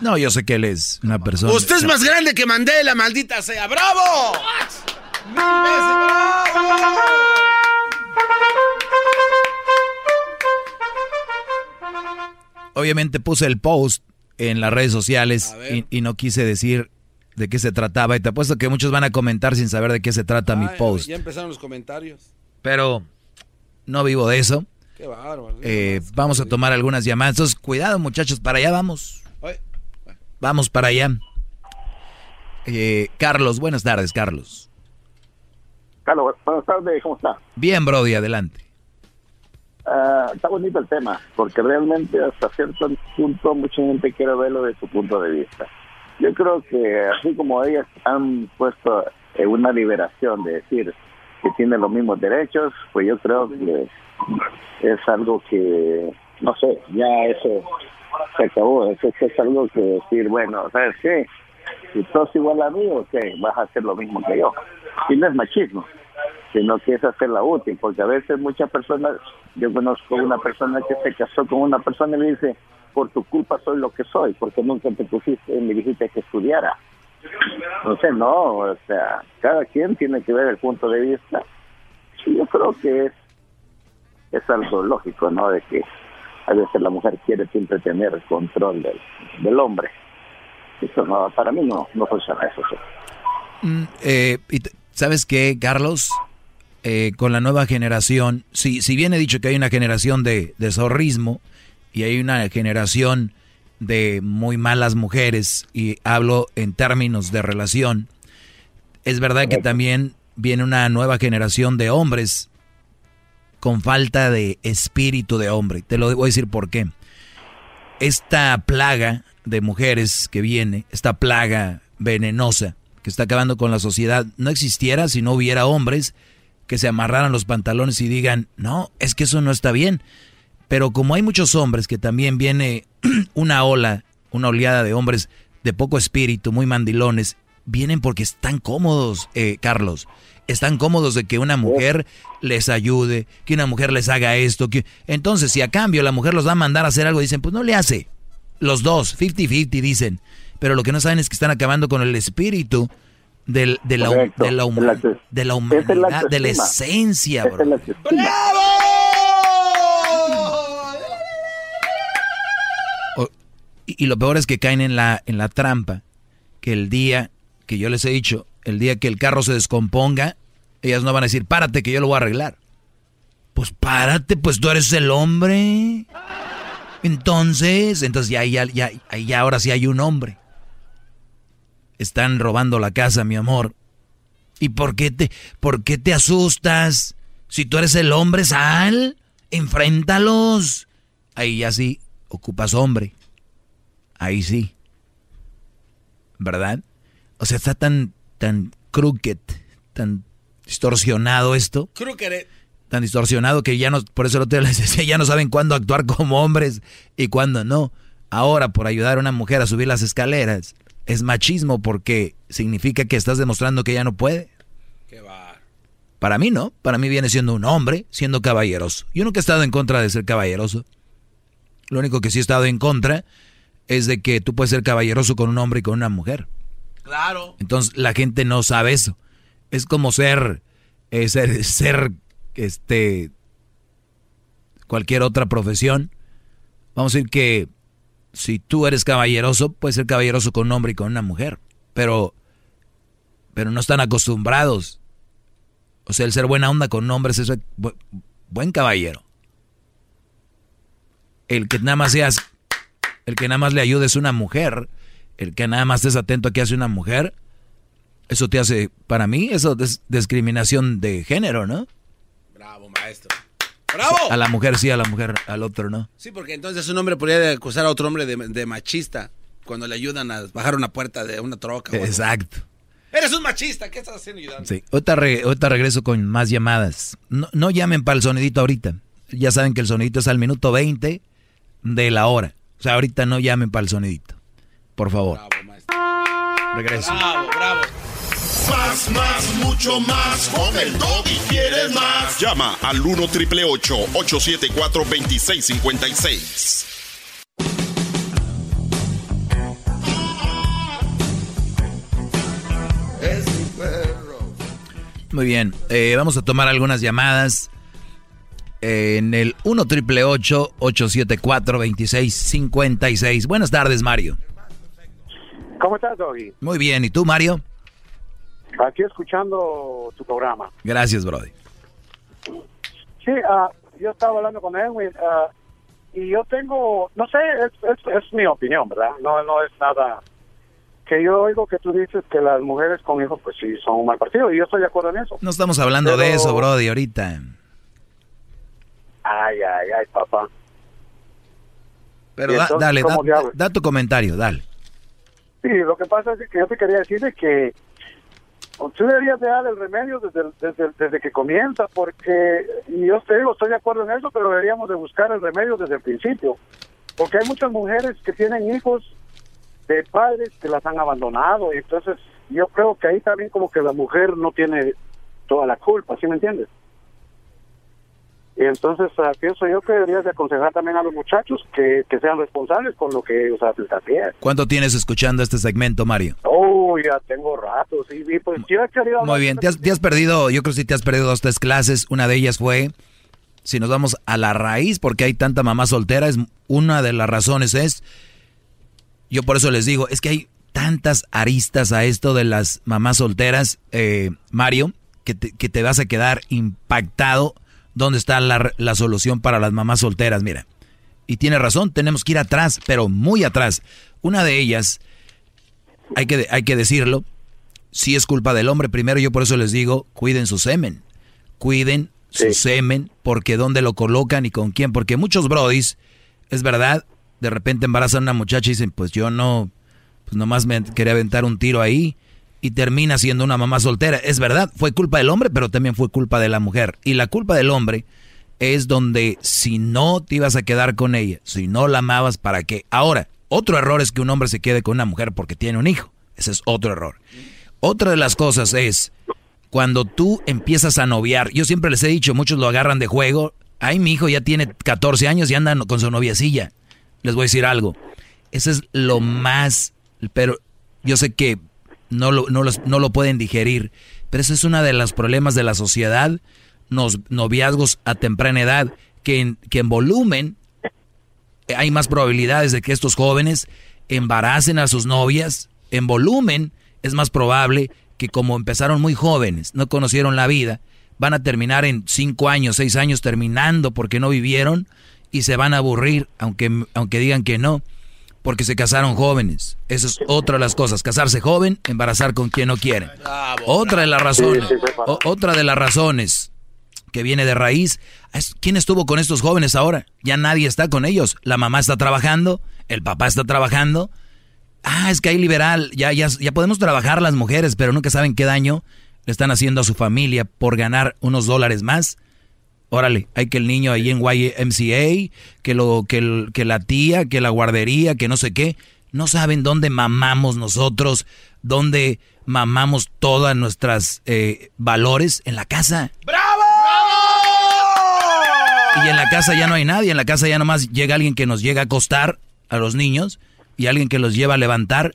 No, yo sé que él es una persona. Usted es más grande que Mandela, maldita sea. ¡Bravo! ¡Mil veces bravo! Obviamente puse el post en las redes sociales y, y no quise decir de qué se trataba. Y te apuesto que muchos van a comentar sin saber de qué se trata mi post. Ya empezaron los comentarios. Pero no vivo de eso. Qué bárbaro. Eh, vamos a tomar algunas llamadas. Entonces, cuidado, muchachos, para allá vamos. Vamos para allá. Eh, Carlos, buenas tardes, Carlos. Carlos, buenas tardes, ¿cómo está? Bien, Brody, adelante. Ah, está bonito el tema, porque realmente hasta cierto punto mucha gente quiere verlo de su punto de vista. Yo creo que así como ellas han puesto eh, una liberación de decir que tienen los mismos derechos, pues yo creo que es algo que, no sé, ya eso se acabó. Eso, eso es algo que decir, bueno, ¿sabes qué? Si sos igual a mí, ok, vas a hacer lo mismo que yo. Y no es machismo. sino que es hacerla útil, porque a veces muchas personas, yo conozco una persona que se casó con una persona y me dice, por tu culpa soy lo que soy, porque nunca te pusiste, me dijiste que estudiara. Entonces, no, o sea, cada quien tiene que ver el punto de vista. Y yo creo que es, es algo lógico, ¿no? De que a veces la mujer quiere siempre tener el control del, del hombre. Eso para mí no, no funciona eso. Mm, eh, ¿Sabes qué, Carlos? Eh, con la nueva generación, si, si bien he dicho que hay una generación de, de zorrismo y hay una generación de muy malas mujeres, y hablo en términos de relación, es verdad que también viene una nueva generación de hombres con falta de espíritu de hombre. Te lo voy a decir por qué. Esta plaga de mujeres que viene, esta plaga venenosa que está acabando con la sociedad, no existiera si no hubiera hombres que se amarraran los pantalones y digan, no, es que eso no está bien. Pero como hay muchos hombres que también viene una ola, una oleada de hombres de poco espíritu, muy mandilones, vienen porque están cómodos, eh, Carlos. Están cómodos de que una mujer les ayude, que una mujer les haga esto. Que... Entonces, si a cambio la mujer los va a mandar a hacer algo, dicen, pues no le hace. Los dos, 50-50 dicen. Pero lo que no saben es que están acabando con el espíritu del- de, la, Correcto. de, la, huma- de la humanidad, de la esencia, bro. es y, y lo peor es que caen en la, en la trampa, que el día que yo les he dicho, el día que el carro se descomponga, ellas no van a decir, párate que yo lo voy a arreglar. Pues párate, pues tú eres el hombre. Entonces, entonces ya, ya, ya, ahora sí hay un hombre. Están robando la casa, mi amor. ¿Y por qué te, por qué te asustas? Si tú eres el hombre, sal, enfréntalos. Ahí ya sí, ocupas hombre. Ahí sí. ¿Verdad? O sea, está tan, tan crooked, tan distorsionado esto. Crúquere. Tan distorsionado que ya no, por eso el día les decía, ya no saben cuándo actuar como hombres y cuándo no. Ahora, por ayudar a una mujer a subir las escaleras, es machismo porque significa que estás demostrando que ella no puede. Para mí no, para mí viene siendo un hombre, siendo caballeroso. Yo nunca he estado en contra de ser caballeroso. Lo único que sí he estado en contra es de que tú puedes ser caballeroso con un hombre y con una mujer. Claro. Entonces la gente no sabe eso. Es como ser, eh, ser, ser, este, cualquier otra profesión. Vamos a decir que si tú eres caballeroso, puedes ser caballeroso con un hombre y con una mujer. Pero, pero no están acostumbrados. O sea, el ser buena onda con hombres es bu- buen caballero. El que nada más seas, el que nada más le ayude es una mujer, el que nada más estés atento a qué hace una mujer, eso te hace, para mí, eso es discriminación de género, ¿no? Bravo, maestro. ¡Bravo! A la mujer sí, a la mujer al otro no. Sí, porque entonces un hombre podría acusar a otro hombre de, de machista cuando le ayudan a bajar una puerta de una troca. Exacto. Eres un machista, ¿qué estás haciendo ayudando? Sí. Ahorita, re- ahorita regreso con más llamadas. No, no llamen para el sonidito ahorita. Ya saben que el sonidito es al minuto 20 de la hora. O sea, ahorita no llamen para el sonidito. Por favor. Regreso. Bravo, bravo. Más, más, mucho más. Con el y quieres más. Llama al 1 triple 874 2656. Es mi perro. Muy bien. eh, vamos a tomar algunas llamadas. en el 1 triple 874 2656 Buenas tardes, Mario. ¿Cómo estás, Doggy? Muy bien. ¿Y tú, Mario? Aquí escuchando tu programa. Gracias, Brody. Sí, ah, yo estaba hablando con Edwin ah, y yo tengo, no sé, es, es, es mi opinión, ¿verdad? No, no es nada que yo oigo que tú dices que las mujeres con hijos, pues sí, son un mal partido y yo estoy de acuerdo en eso. No estamos hablando de eso, Brody, ahorita. Ay, ay, ay, papá. Pero ¿Y da- entonces dale, da, tu comentario, dale. Sí, lo que pasa es que yo te quería decir de que tú deberías de dar el remedio desde, desde, desde que comienza, porque yo te digo, estoy de acuerdo en eso, pero deberíamos de buscar el remedio desde el principio, porque hay muchas mujeres que tienen hijos de padres que las han abandonado, y entonces yo creo que ahí también como que la mujer no tiene toda la culpa, ¿sí me entiendes? Entonces ah, pienso yo que deberías de aconsejar también a los muchachos que, que sean responsables con lo que ellos hacen también. ¿Cuánto tienes escuchando este segmento, Mario? Oh, ya tengo rato, sí, y pues yo he querido Muy bien, te has, te has perdido, yo creo que sí te has perdido dos, tres clases. Una de ellas fue, si nos vamos a la raíz, porque hay tanta mamá soltera, es una de las razones es, yo por eso les digo, es que hay tantas aristas a esto de las mamás solteras, eh, Mario, que te, que te vas a quedar impactado dónde está la, la solución para las mamás solteras, mira. Y tiene razón, tenemos que ir atrás, pero muy atrás. Una de ellas, hay que, hay que decirlo, sí es culpa del hombre. Primero yo por eso les digo, cuiden su semen. Cuiden su semen, porque dónde lo colocan y con quién. Porque muchos brodis, es verdad, de repente embarazan a una muchacha y dicen, pues yo no, pues nomás me quería aventar un tiro ahí y termina siendo una mamá soltera. Es verdad, fue culpa del hombre, pero también fue culpa de la mujer. Y la culpa del hombre es donde si no te ibas a quedar con ella, si no la amabas, ¿para qué? Ahora, otro error es que un hombre se quede con una mujer porque tiene un hijo. Ese es otro error. Otra de las cosas es cuando tú empiezas a noviar. Yo siempre les he dicho, muchos lo agarran de juego. Ay, mi hijo ya tiene 14 años y anda con su noviecilla. Les voy a decir algo. Ese es lo más, pero yo sé que no lo, no, los- no lo pueden digerir. Pero ese es uno de los problemas de la sociedad, los noviazgos a temprana edad, que en, que en volumen eh, hay más probabilidades de que estos jóvenes embaracen a sus novias. En volumen es más probable que como empezaron muy jóvenes, no conocieron la vida, van a terminar en cinco años, seis años terminando porque no vivieron y se van a aburrir, aunque, aunque digan que no porque se casaron jóvenes. Esa es otra de las cosas. Casarse joven, embarazar con quien no quieren. Otra de las razones. Sí, sí, sí. o- otra de las razones que viene de raíz. es, ¿Quién estuvo con estos jóvenes ahora? Ya nadie está con ellos. La mamá está trabajando, el papá está trabajando. Ah, es que hay liberal. Ya, ya, ya podemos trabajar las mujeres, pero nunca saben qué daño le están haciendo a su familia por ganar unos dólares más. Órale, hay que el niño ahí en YMCA, que, lo, que, el- que la tía, que la guardería, que no sé qué. No saben dónde mamamos nosotros, dónde mamamos todas nuestras eh, valores en la casa. Y en la casa ya no hay nadie, en la casa ya nomás llega alguien que nos llega a acostar a los niños y alguien que los lleva a levantar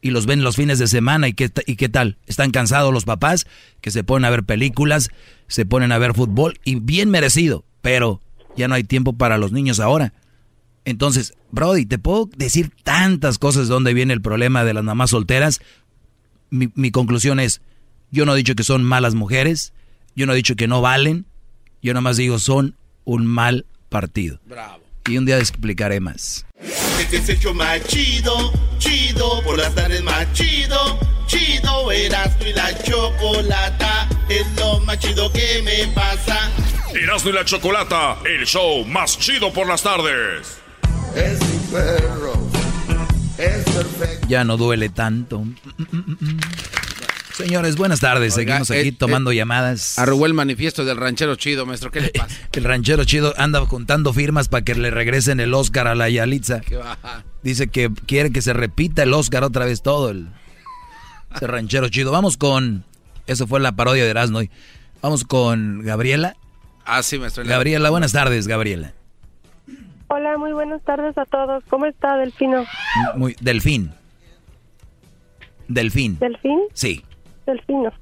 y los ven los fines de semana y qué, y qué tal. Están cansados los papás que se ponen a ver películas, se ponen a ver fútbol y bien merecido, pero ya no hay tiempo para los niños ahora. Entonces, Brody, te puedo decir tantas cosas de dónde viene el problema de las mamás solteras. Mi, mi conclusión es, yo no he dicho que son malas mujeres, yo no he dicho que no valen, yo nomás digo son un mal partido. Bravo. Y un día explicaré más. Este es el show más chido, chido, por las tardes más chido, chido, Erasmo y la chocolata, es lo más chido que me pasa. Erasmo y la Chocolata, el show más chido por las tardes. Es mi perro, es perfecto. Ya no duele tanto. Señores, buenas tardes. Oiga, Seguimos aquí eh, tomando eh, llamadas. Arrugó el manifiesto del ranchero chido, maestro. ¿Qué le pasa? El ranchero chido anda juntando firmas para que le regresen el Oscar a la Yalitza. ¿Qué va? Dice que quiere que se repita el Oscar otra vez todo. El, ese ranchero chido. Vamos con. Eso fue la parodia de Erasmo. Vamos con Gabriela. Ah, sí, maestro. Gabriela, buenas tardes, Gabriela. Hola, muy buenas tardes a todos. ¿Cómo está, Delfino? Muy, Delfín. Delfín. ¿Delfín? Sí. Delfino.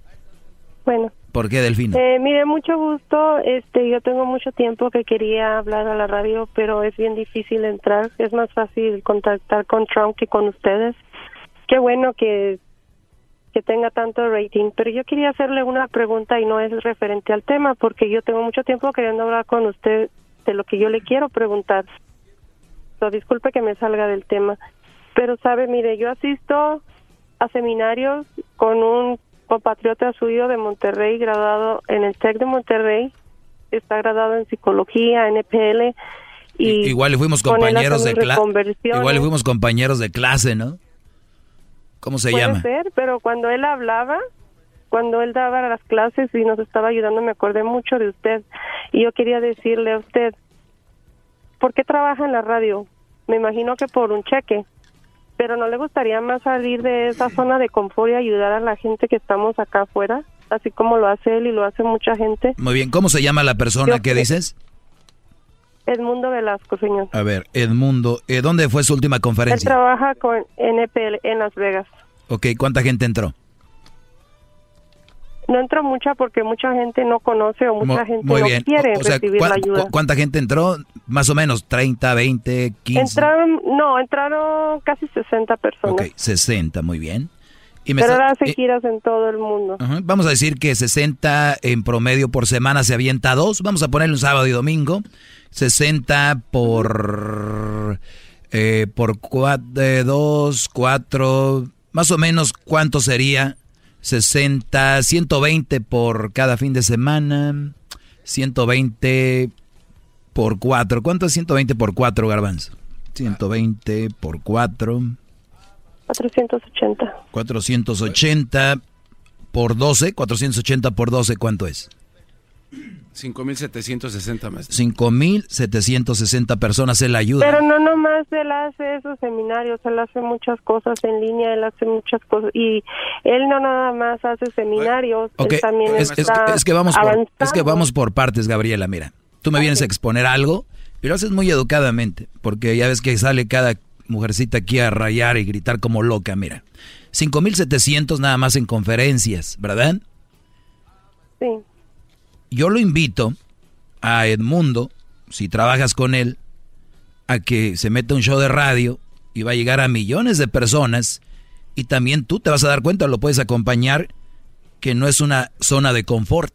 Bueno, ¿Por qué Delfín? eh, mire, mucho gusto. Este, yo tengo mucho tiempo que quería hablar a la radio, pero es bien difícil entrar. Es más fácil contactar con Trump que con ustedes. Qué bueno que que tenga tanto rating, pero yo quería hacerle una pregunta y no es referente al tema, porque yo tengo mucho tiempo queriendo hablar con usted de lo que yo le quiero preguntar. So, disculpe que me salga del tema, pero sabe, mire, yo asisto a seminarios con un compatriota suyo de Monterrey, graduado en el TEC de Monterrey, está graduado en psicología, NPL, y Igual y fuimos compañeros de clase. Igual y fuimos compañeros de clase, ¿no? ¿Cómo se Puede llama? ser, pero cuando él hablaba, cuando él daba las clases y nos estaba ayudando, me acordé mucho de usted. Y yo quería decirle a usted, ¿por qué trabaja en la radio? Me imagino que por un cheque. Pero ¿no le gustaría más salir de esa zona de confort y ayudar a la gente que estamos acá afuera? así como lo hace él y lo hace mucha gente. Muy bien, ¿cómo se llama la persona que dices? Edmundo Velasco, señor. A ver, Edmundo, eh, ¿dónde fue su última Él conferencia? trabaja con NPL en Las Vegas. Ok, ¿cuánta gente entró? No entró mucha porque mucha gente no conoce o mucha Mu- gente no quiere O- o sea, recibir ¿cuán- la ayuda. cu- ¿Cuánta gente entró? Más o menos, 30, 20, 15. Entraron, no, entraron casi 60 personas. Ok, 60, muy bien. Y me pero ahora hace eh, giras en todo el mundo. Ajá, Vamos a decir que 60 en promedio por semana se avienta dos. Vamos a ponerle un sábado y domingo. 60 por eh, por 2, 4, más o menos cuánto sería 60, 120 por cada fin de semana, 120 por 4. ¿Cuánto es 120 por 4, Garbanzo? 120 por 4. 480. 480 por 12, 480 por 12, ¿cuánto es? 5.760 más. 5.760 personas él ayuda. Pero no nomás él hace esos seminarios, él hace muchas cosas en línea, él hace muchas cosas y él no nada más hace seminarios, él también es, es- está es que vamos por, es que vamos por partes, Gabriela, mira. Tú me vienes a exponer algo lo haces muy educadamente, porque ya ves que sale cada mujercita aquí a rayar y gritar como loca, mira. 5.700 nada más en conferencias, ¿verdad? Sí. Yo lo invito a Edmundo, si trabajas con él, a que se meta un show de radio y va a llegar a millones de personas y también tú te vas a dar cuenta, lo puedes acompañar, que no es una zona de confort.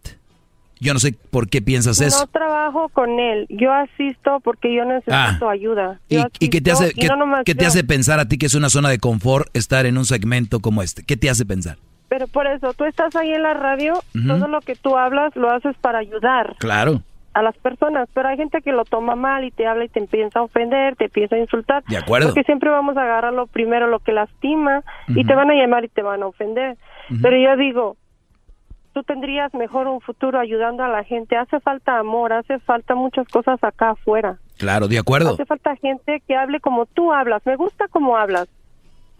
Yo no sé por qué piensas No eso. trabajo con él, yo asisto porque yo necesito ayuda. ¿Y, Yo y qué te hace, qué, no qué te hace pensar a ti que es una zona de confort estar en un segmento como este? ¿Qué te hace pensar? Pero por eso, tú estás ahí en la radio, todo lo que tú hablas lo haces para ayudar Claro, a las personas, pero hay gente que lo toma mal y te habla y te empieza a ofender, te empieza a insultar. De acuerdo. Porque siempre vamos a agarrar lo primero, lo que lastima, y te van a llamar y te van a ofender. Pero yo digo, tú tendrías mejor un futuro ayudando a la gente. Hace falta amor, hace falta muchas cosas acá afuera. claro, de acuerdo. Hace falta gente que hable como tú hablas. Me gusta cómo hablas.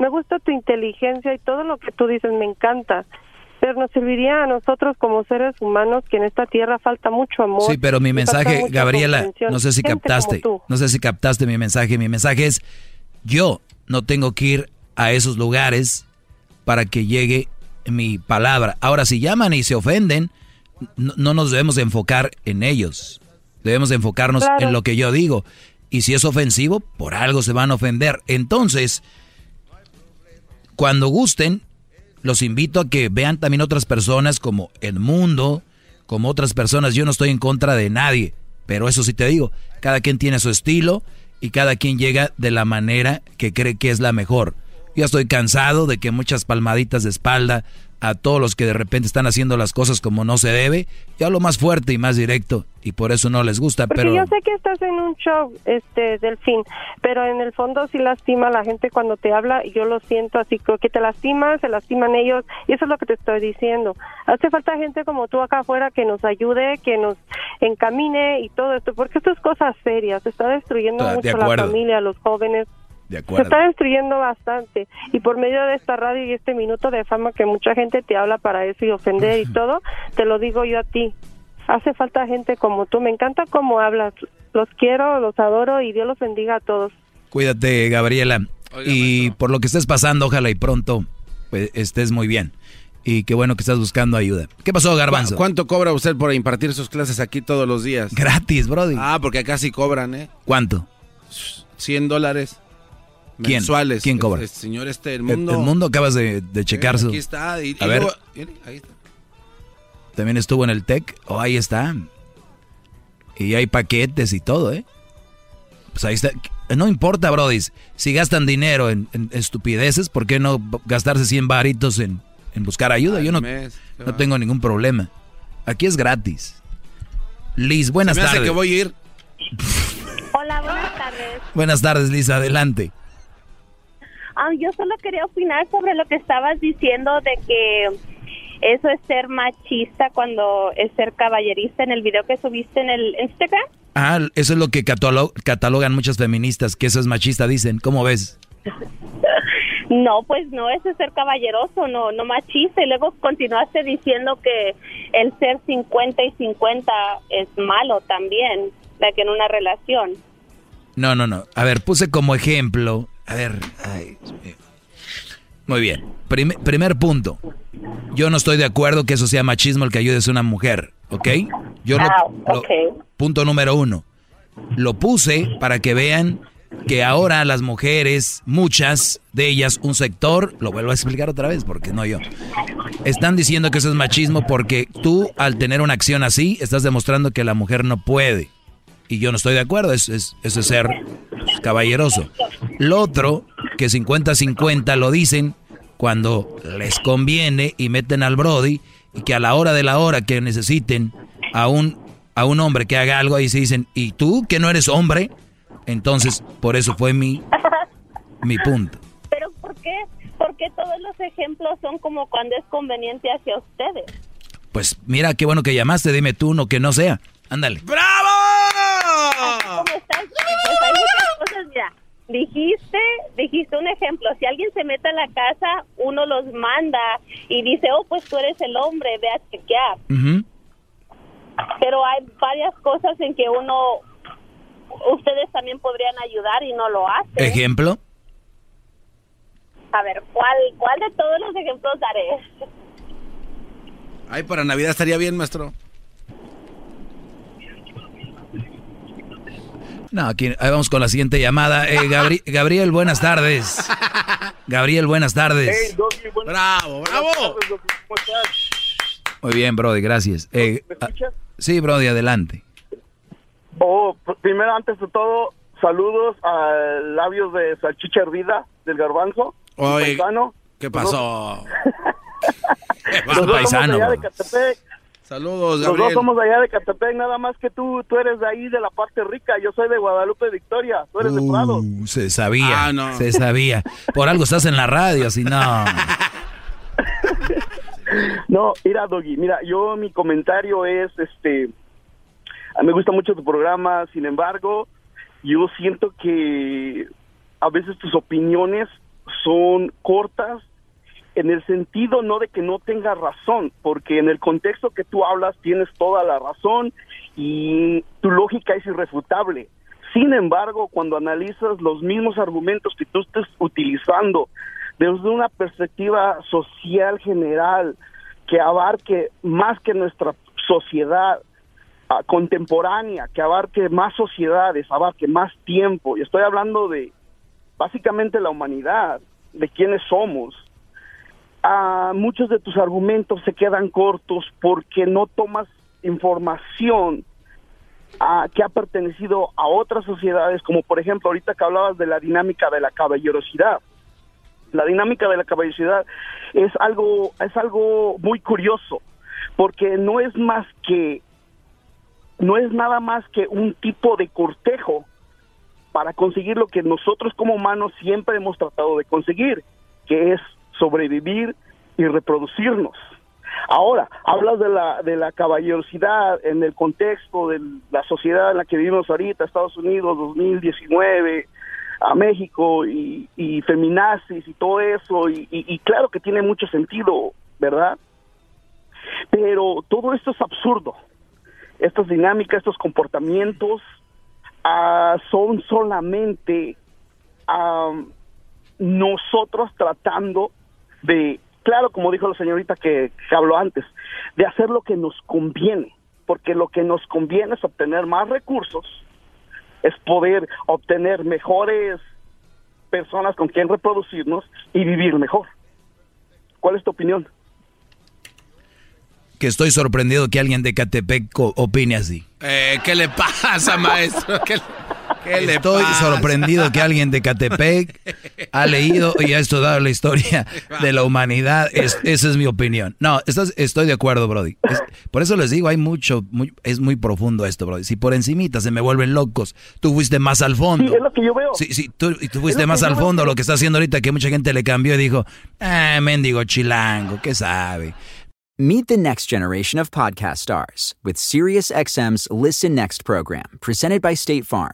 Me gusta tu inteligencia y todo lo que tú dices me encanta. Pero nos serviría a nosotros como seres humanos que en esta tierra falta mucho amor. Sí, pero mi mensaje, Gabriela, no sé si captaste, no sé si captaste mi mensaje. Mi mensaje es, yo no tengo que ir a esos lugares para que llegue mi palabra. Ahora, si llaman y se ofenden, no, no nos debemos de enfocar en ellos. Debemos de enfocarnos Claro. en lo que yo digo. Y si es ofensivo, por algo se van a ofender. Entonces, cuando gusten, los invito a que vean también otras personas como Edmundo, como otras personas. Yo no estoy en contra de nadie, pero eso sí te digo, cada quien tiene su estilo y cada quien llega de la manera que cree que es la mejor. Ya estoy cansado de que muchas palmaditas de espalda a todos los que de repente están haciendo las cosas como no se debe. Yo hablo más fuerte y más directo y por eso no les gusta, Porque pero yo sé que estás en un show, este, Delfín, pero en el fondo sí lastima a la gente cuando te habla y yo lo siento así, creo que te lastima, se lastiman ellos y eso es lo que te estoy diciendo. Hace falta gente como tú acá afuera que nos ayude, que nos encamine y todo esto, porque esto es cosas serias, se está destruyendo de mucho la familia, los jóvenes. De Se está destruyendo bastante y por medio de esta radio y este minuto de fama que mucha gente te habla para eso y ofender y todo, te lo digo yo a ti. Hace falta gente como tú. Me encanta cómo hablas. Los quiero, los adoro y Dios los bendiga a todos. Cuídate, Gabriela. y por lo que estés pasando, ojalá y pronto pues, estés muy bien. Y qué bueno que estás buscando ayuda. ¿Qué pasó, Garbanzo? ¿Cu- ¿Cuánto cobra usted por impartir sus clases aquí todos los días? Gratis, Brody. Ah, porque acá sí cobran, ¿eh? ¿Cuánto? 100 dólares ¿Quién? mensuales. ¿Quién cobra? El, señor este, el El- mundo. El, mundo acabas de, de checar su... Aquí está. Y, A y ver. luego- ahí está. También estuvo en el TEC. Oh, ahí está. Y hay paquetes y todo, ¿eh? Pues ahí está. No importa, Brody. Si gastan dinero en, en estupideces, ¿por qué no gastarse 100 varitos en, en buscar ayuda? Al Yo no, mes, no tengo ningún problema. Aquí es gratis. Liz, buenas Se me hace tardes. que voy a ir. Hola, buenas tardes. Buenas tardes, Liz. Adelante. Ah, yo solo quería opinar sobre lo que estabas diciendo de que eso es ser machista cuando es ser caballerista en el video que subiste en el Instagram. Ah, eso es lo que catalo- catalogan muchas feministas, que eso es machista, dicen. ¿Cómo ves? No, pues no, ese es ser caballeroso, no, no machista. Y luego continuaste diciendo que el ser 50 y 50 es malo también, de que en una relación. No, no, no. A ver, puse como ejemplo. A ver, ay, Muy bien. primer punto. Yo no estoy de acuerdo que eso sea machismo el que ayudes a una mujer, ¿ok? Yo ah, punto número uno. Lo puse para que vean que ahora las mujeres, muchas de ellas, un sector, lo vuelvo a explicar otra vez porque no yo, están diciendo que eso es machismo porque tú al tener una acción así estás demostrando que la mujer no puede. Y yo no estoy de acuerdo, es, es, es ser caballeroso. Lo otro, que 50-50 lo dicen cuando les conviene y meten al Brody y que a la hora de la hora que necesiten a un, a un hombre que haga algo ahí se dicen, ¿y tú que no eres hombre? Entonces, por eso fue mi, mi punto. Pero ¿por qué? Porque todos los ejemplos son como cuando es conveniente hacia ustedes. Pues mira, qué bueno que llamaste, dime tú uno que no sea. Ándale. ¡Bravo! ¿Cómo estás? Pues hay muchas cosas, mira. Dijiste, dijiste un ejemplo, si alguien se mete a la casa, uno los manda y dice, oh, pues tú eres el hombre, ve a chequear. Pero hay varias cosas en que uno ustedes también podrían ayudar y no lo hacen. ¿Ejemplo? A ver, ¿cuál, cuál de todos los ejemplos daré? Ay, para Navidad estaría bien, maestro. No, aquí vamos con la siguiente llamada. Eh, Gabriel, buenas tardes. Gabriel, buenas tardes. bravo, bravo. ¿Cómo estás? Muy bien, Brody, gracias. Eh, ¿Me escuchas? sí, Brody, adelante. Oh, primero, antes de todo, saludos a labios de salchicha hervida del garbanzo. Oye, ¿qué pasó? ¿Qué pasó, paisano? de Saludos, Los dos somos allá de Catepec, nada más que tú, tú eres de ahí, de la parte rica. Yo soy de Guadalupe Victoria, tú eres de Prado. Uh, se sabía, ah, no. se sabía. Por algo estás en la radio, si no... no, mira, Doggy, mira, yo mi comentario es, este, a mí me gusta mucho tu programa, sin embargo, yo siento que a veces tus opiniones son cortas en el sentido no de que no tengas razón, porque en el contexto que tú hablas tienes toda la razón y tu lógica es irrefutable. Sin embargo, cuando analizas los mismos argumentos que tú estés utilizando desde una perspectiva social general que abarque más que nuestra sociedad, contemporánea, que abarque más sociedades, abarque más tiempo. Y estoy hablando de básicamente la humanidad, de quiénes somos. A muchos de tus argumentos se quedan cortos porque no tomas información que ha pertenecido a otras sociedades, como por ejemplo ahorita que hablabas de la dinámica de la caballerosidad. La dinámica de la caballerosidad es algo, es algo muy curioso, porque no es más que no es nada más que un tipo de cortejo para conseguir lo que nosotros como humanos siempre hemos tratado de conseguir, que es sobrevivir y reproducirnos. Ahora, hablas de la, de la caballerosidad en el contexto de la sociedad en la que vivimos ahorita, Estados Unidos 2019, a México y, y feminazis y todo eso, y, y claro que tiene mucho sentido, ¿verdad? Pero todo esto es absurdo estas dinámicas, estos comportamientos ah, son solamente nosotros tratando de, claro, como dijo la señorita que, que habló antes, de hacer lo que nos conviene, porque lo que nos conviene es obtener más recursos, es poder obtener mejores personas con quien reproducirnos y vivir mejor. ¿Cuál es tu opinión? que estoy sorprendido que alguien de Catepec opine así. Eh, ¿Qué le pasa, maestro? ¿Qué, le estoy sorprendido que alguien de Catepec ha leído y ha estudiado la historia de la humanidad. esa es mi opinión. No, estoy de acuerdo, Brody. por eso les digo, hay mucho, es muy profundo esto, Brody. Si por encimita se me vuelven locos, tú fuiste más al fondo. Sí, es lo que yo veo. Sí, sí, tú, tú fuiste más al fondo, lo que está haciendo ahorita que mucha gente le cambió y dijo, ah, mendigo chilango, ¿qué sabe? Meet the next generation of podcast stars with SiriusXM's Listen Next program, presented by State Farm.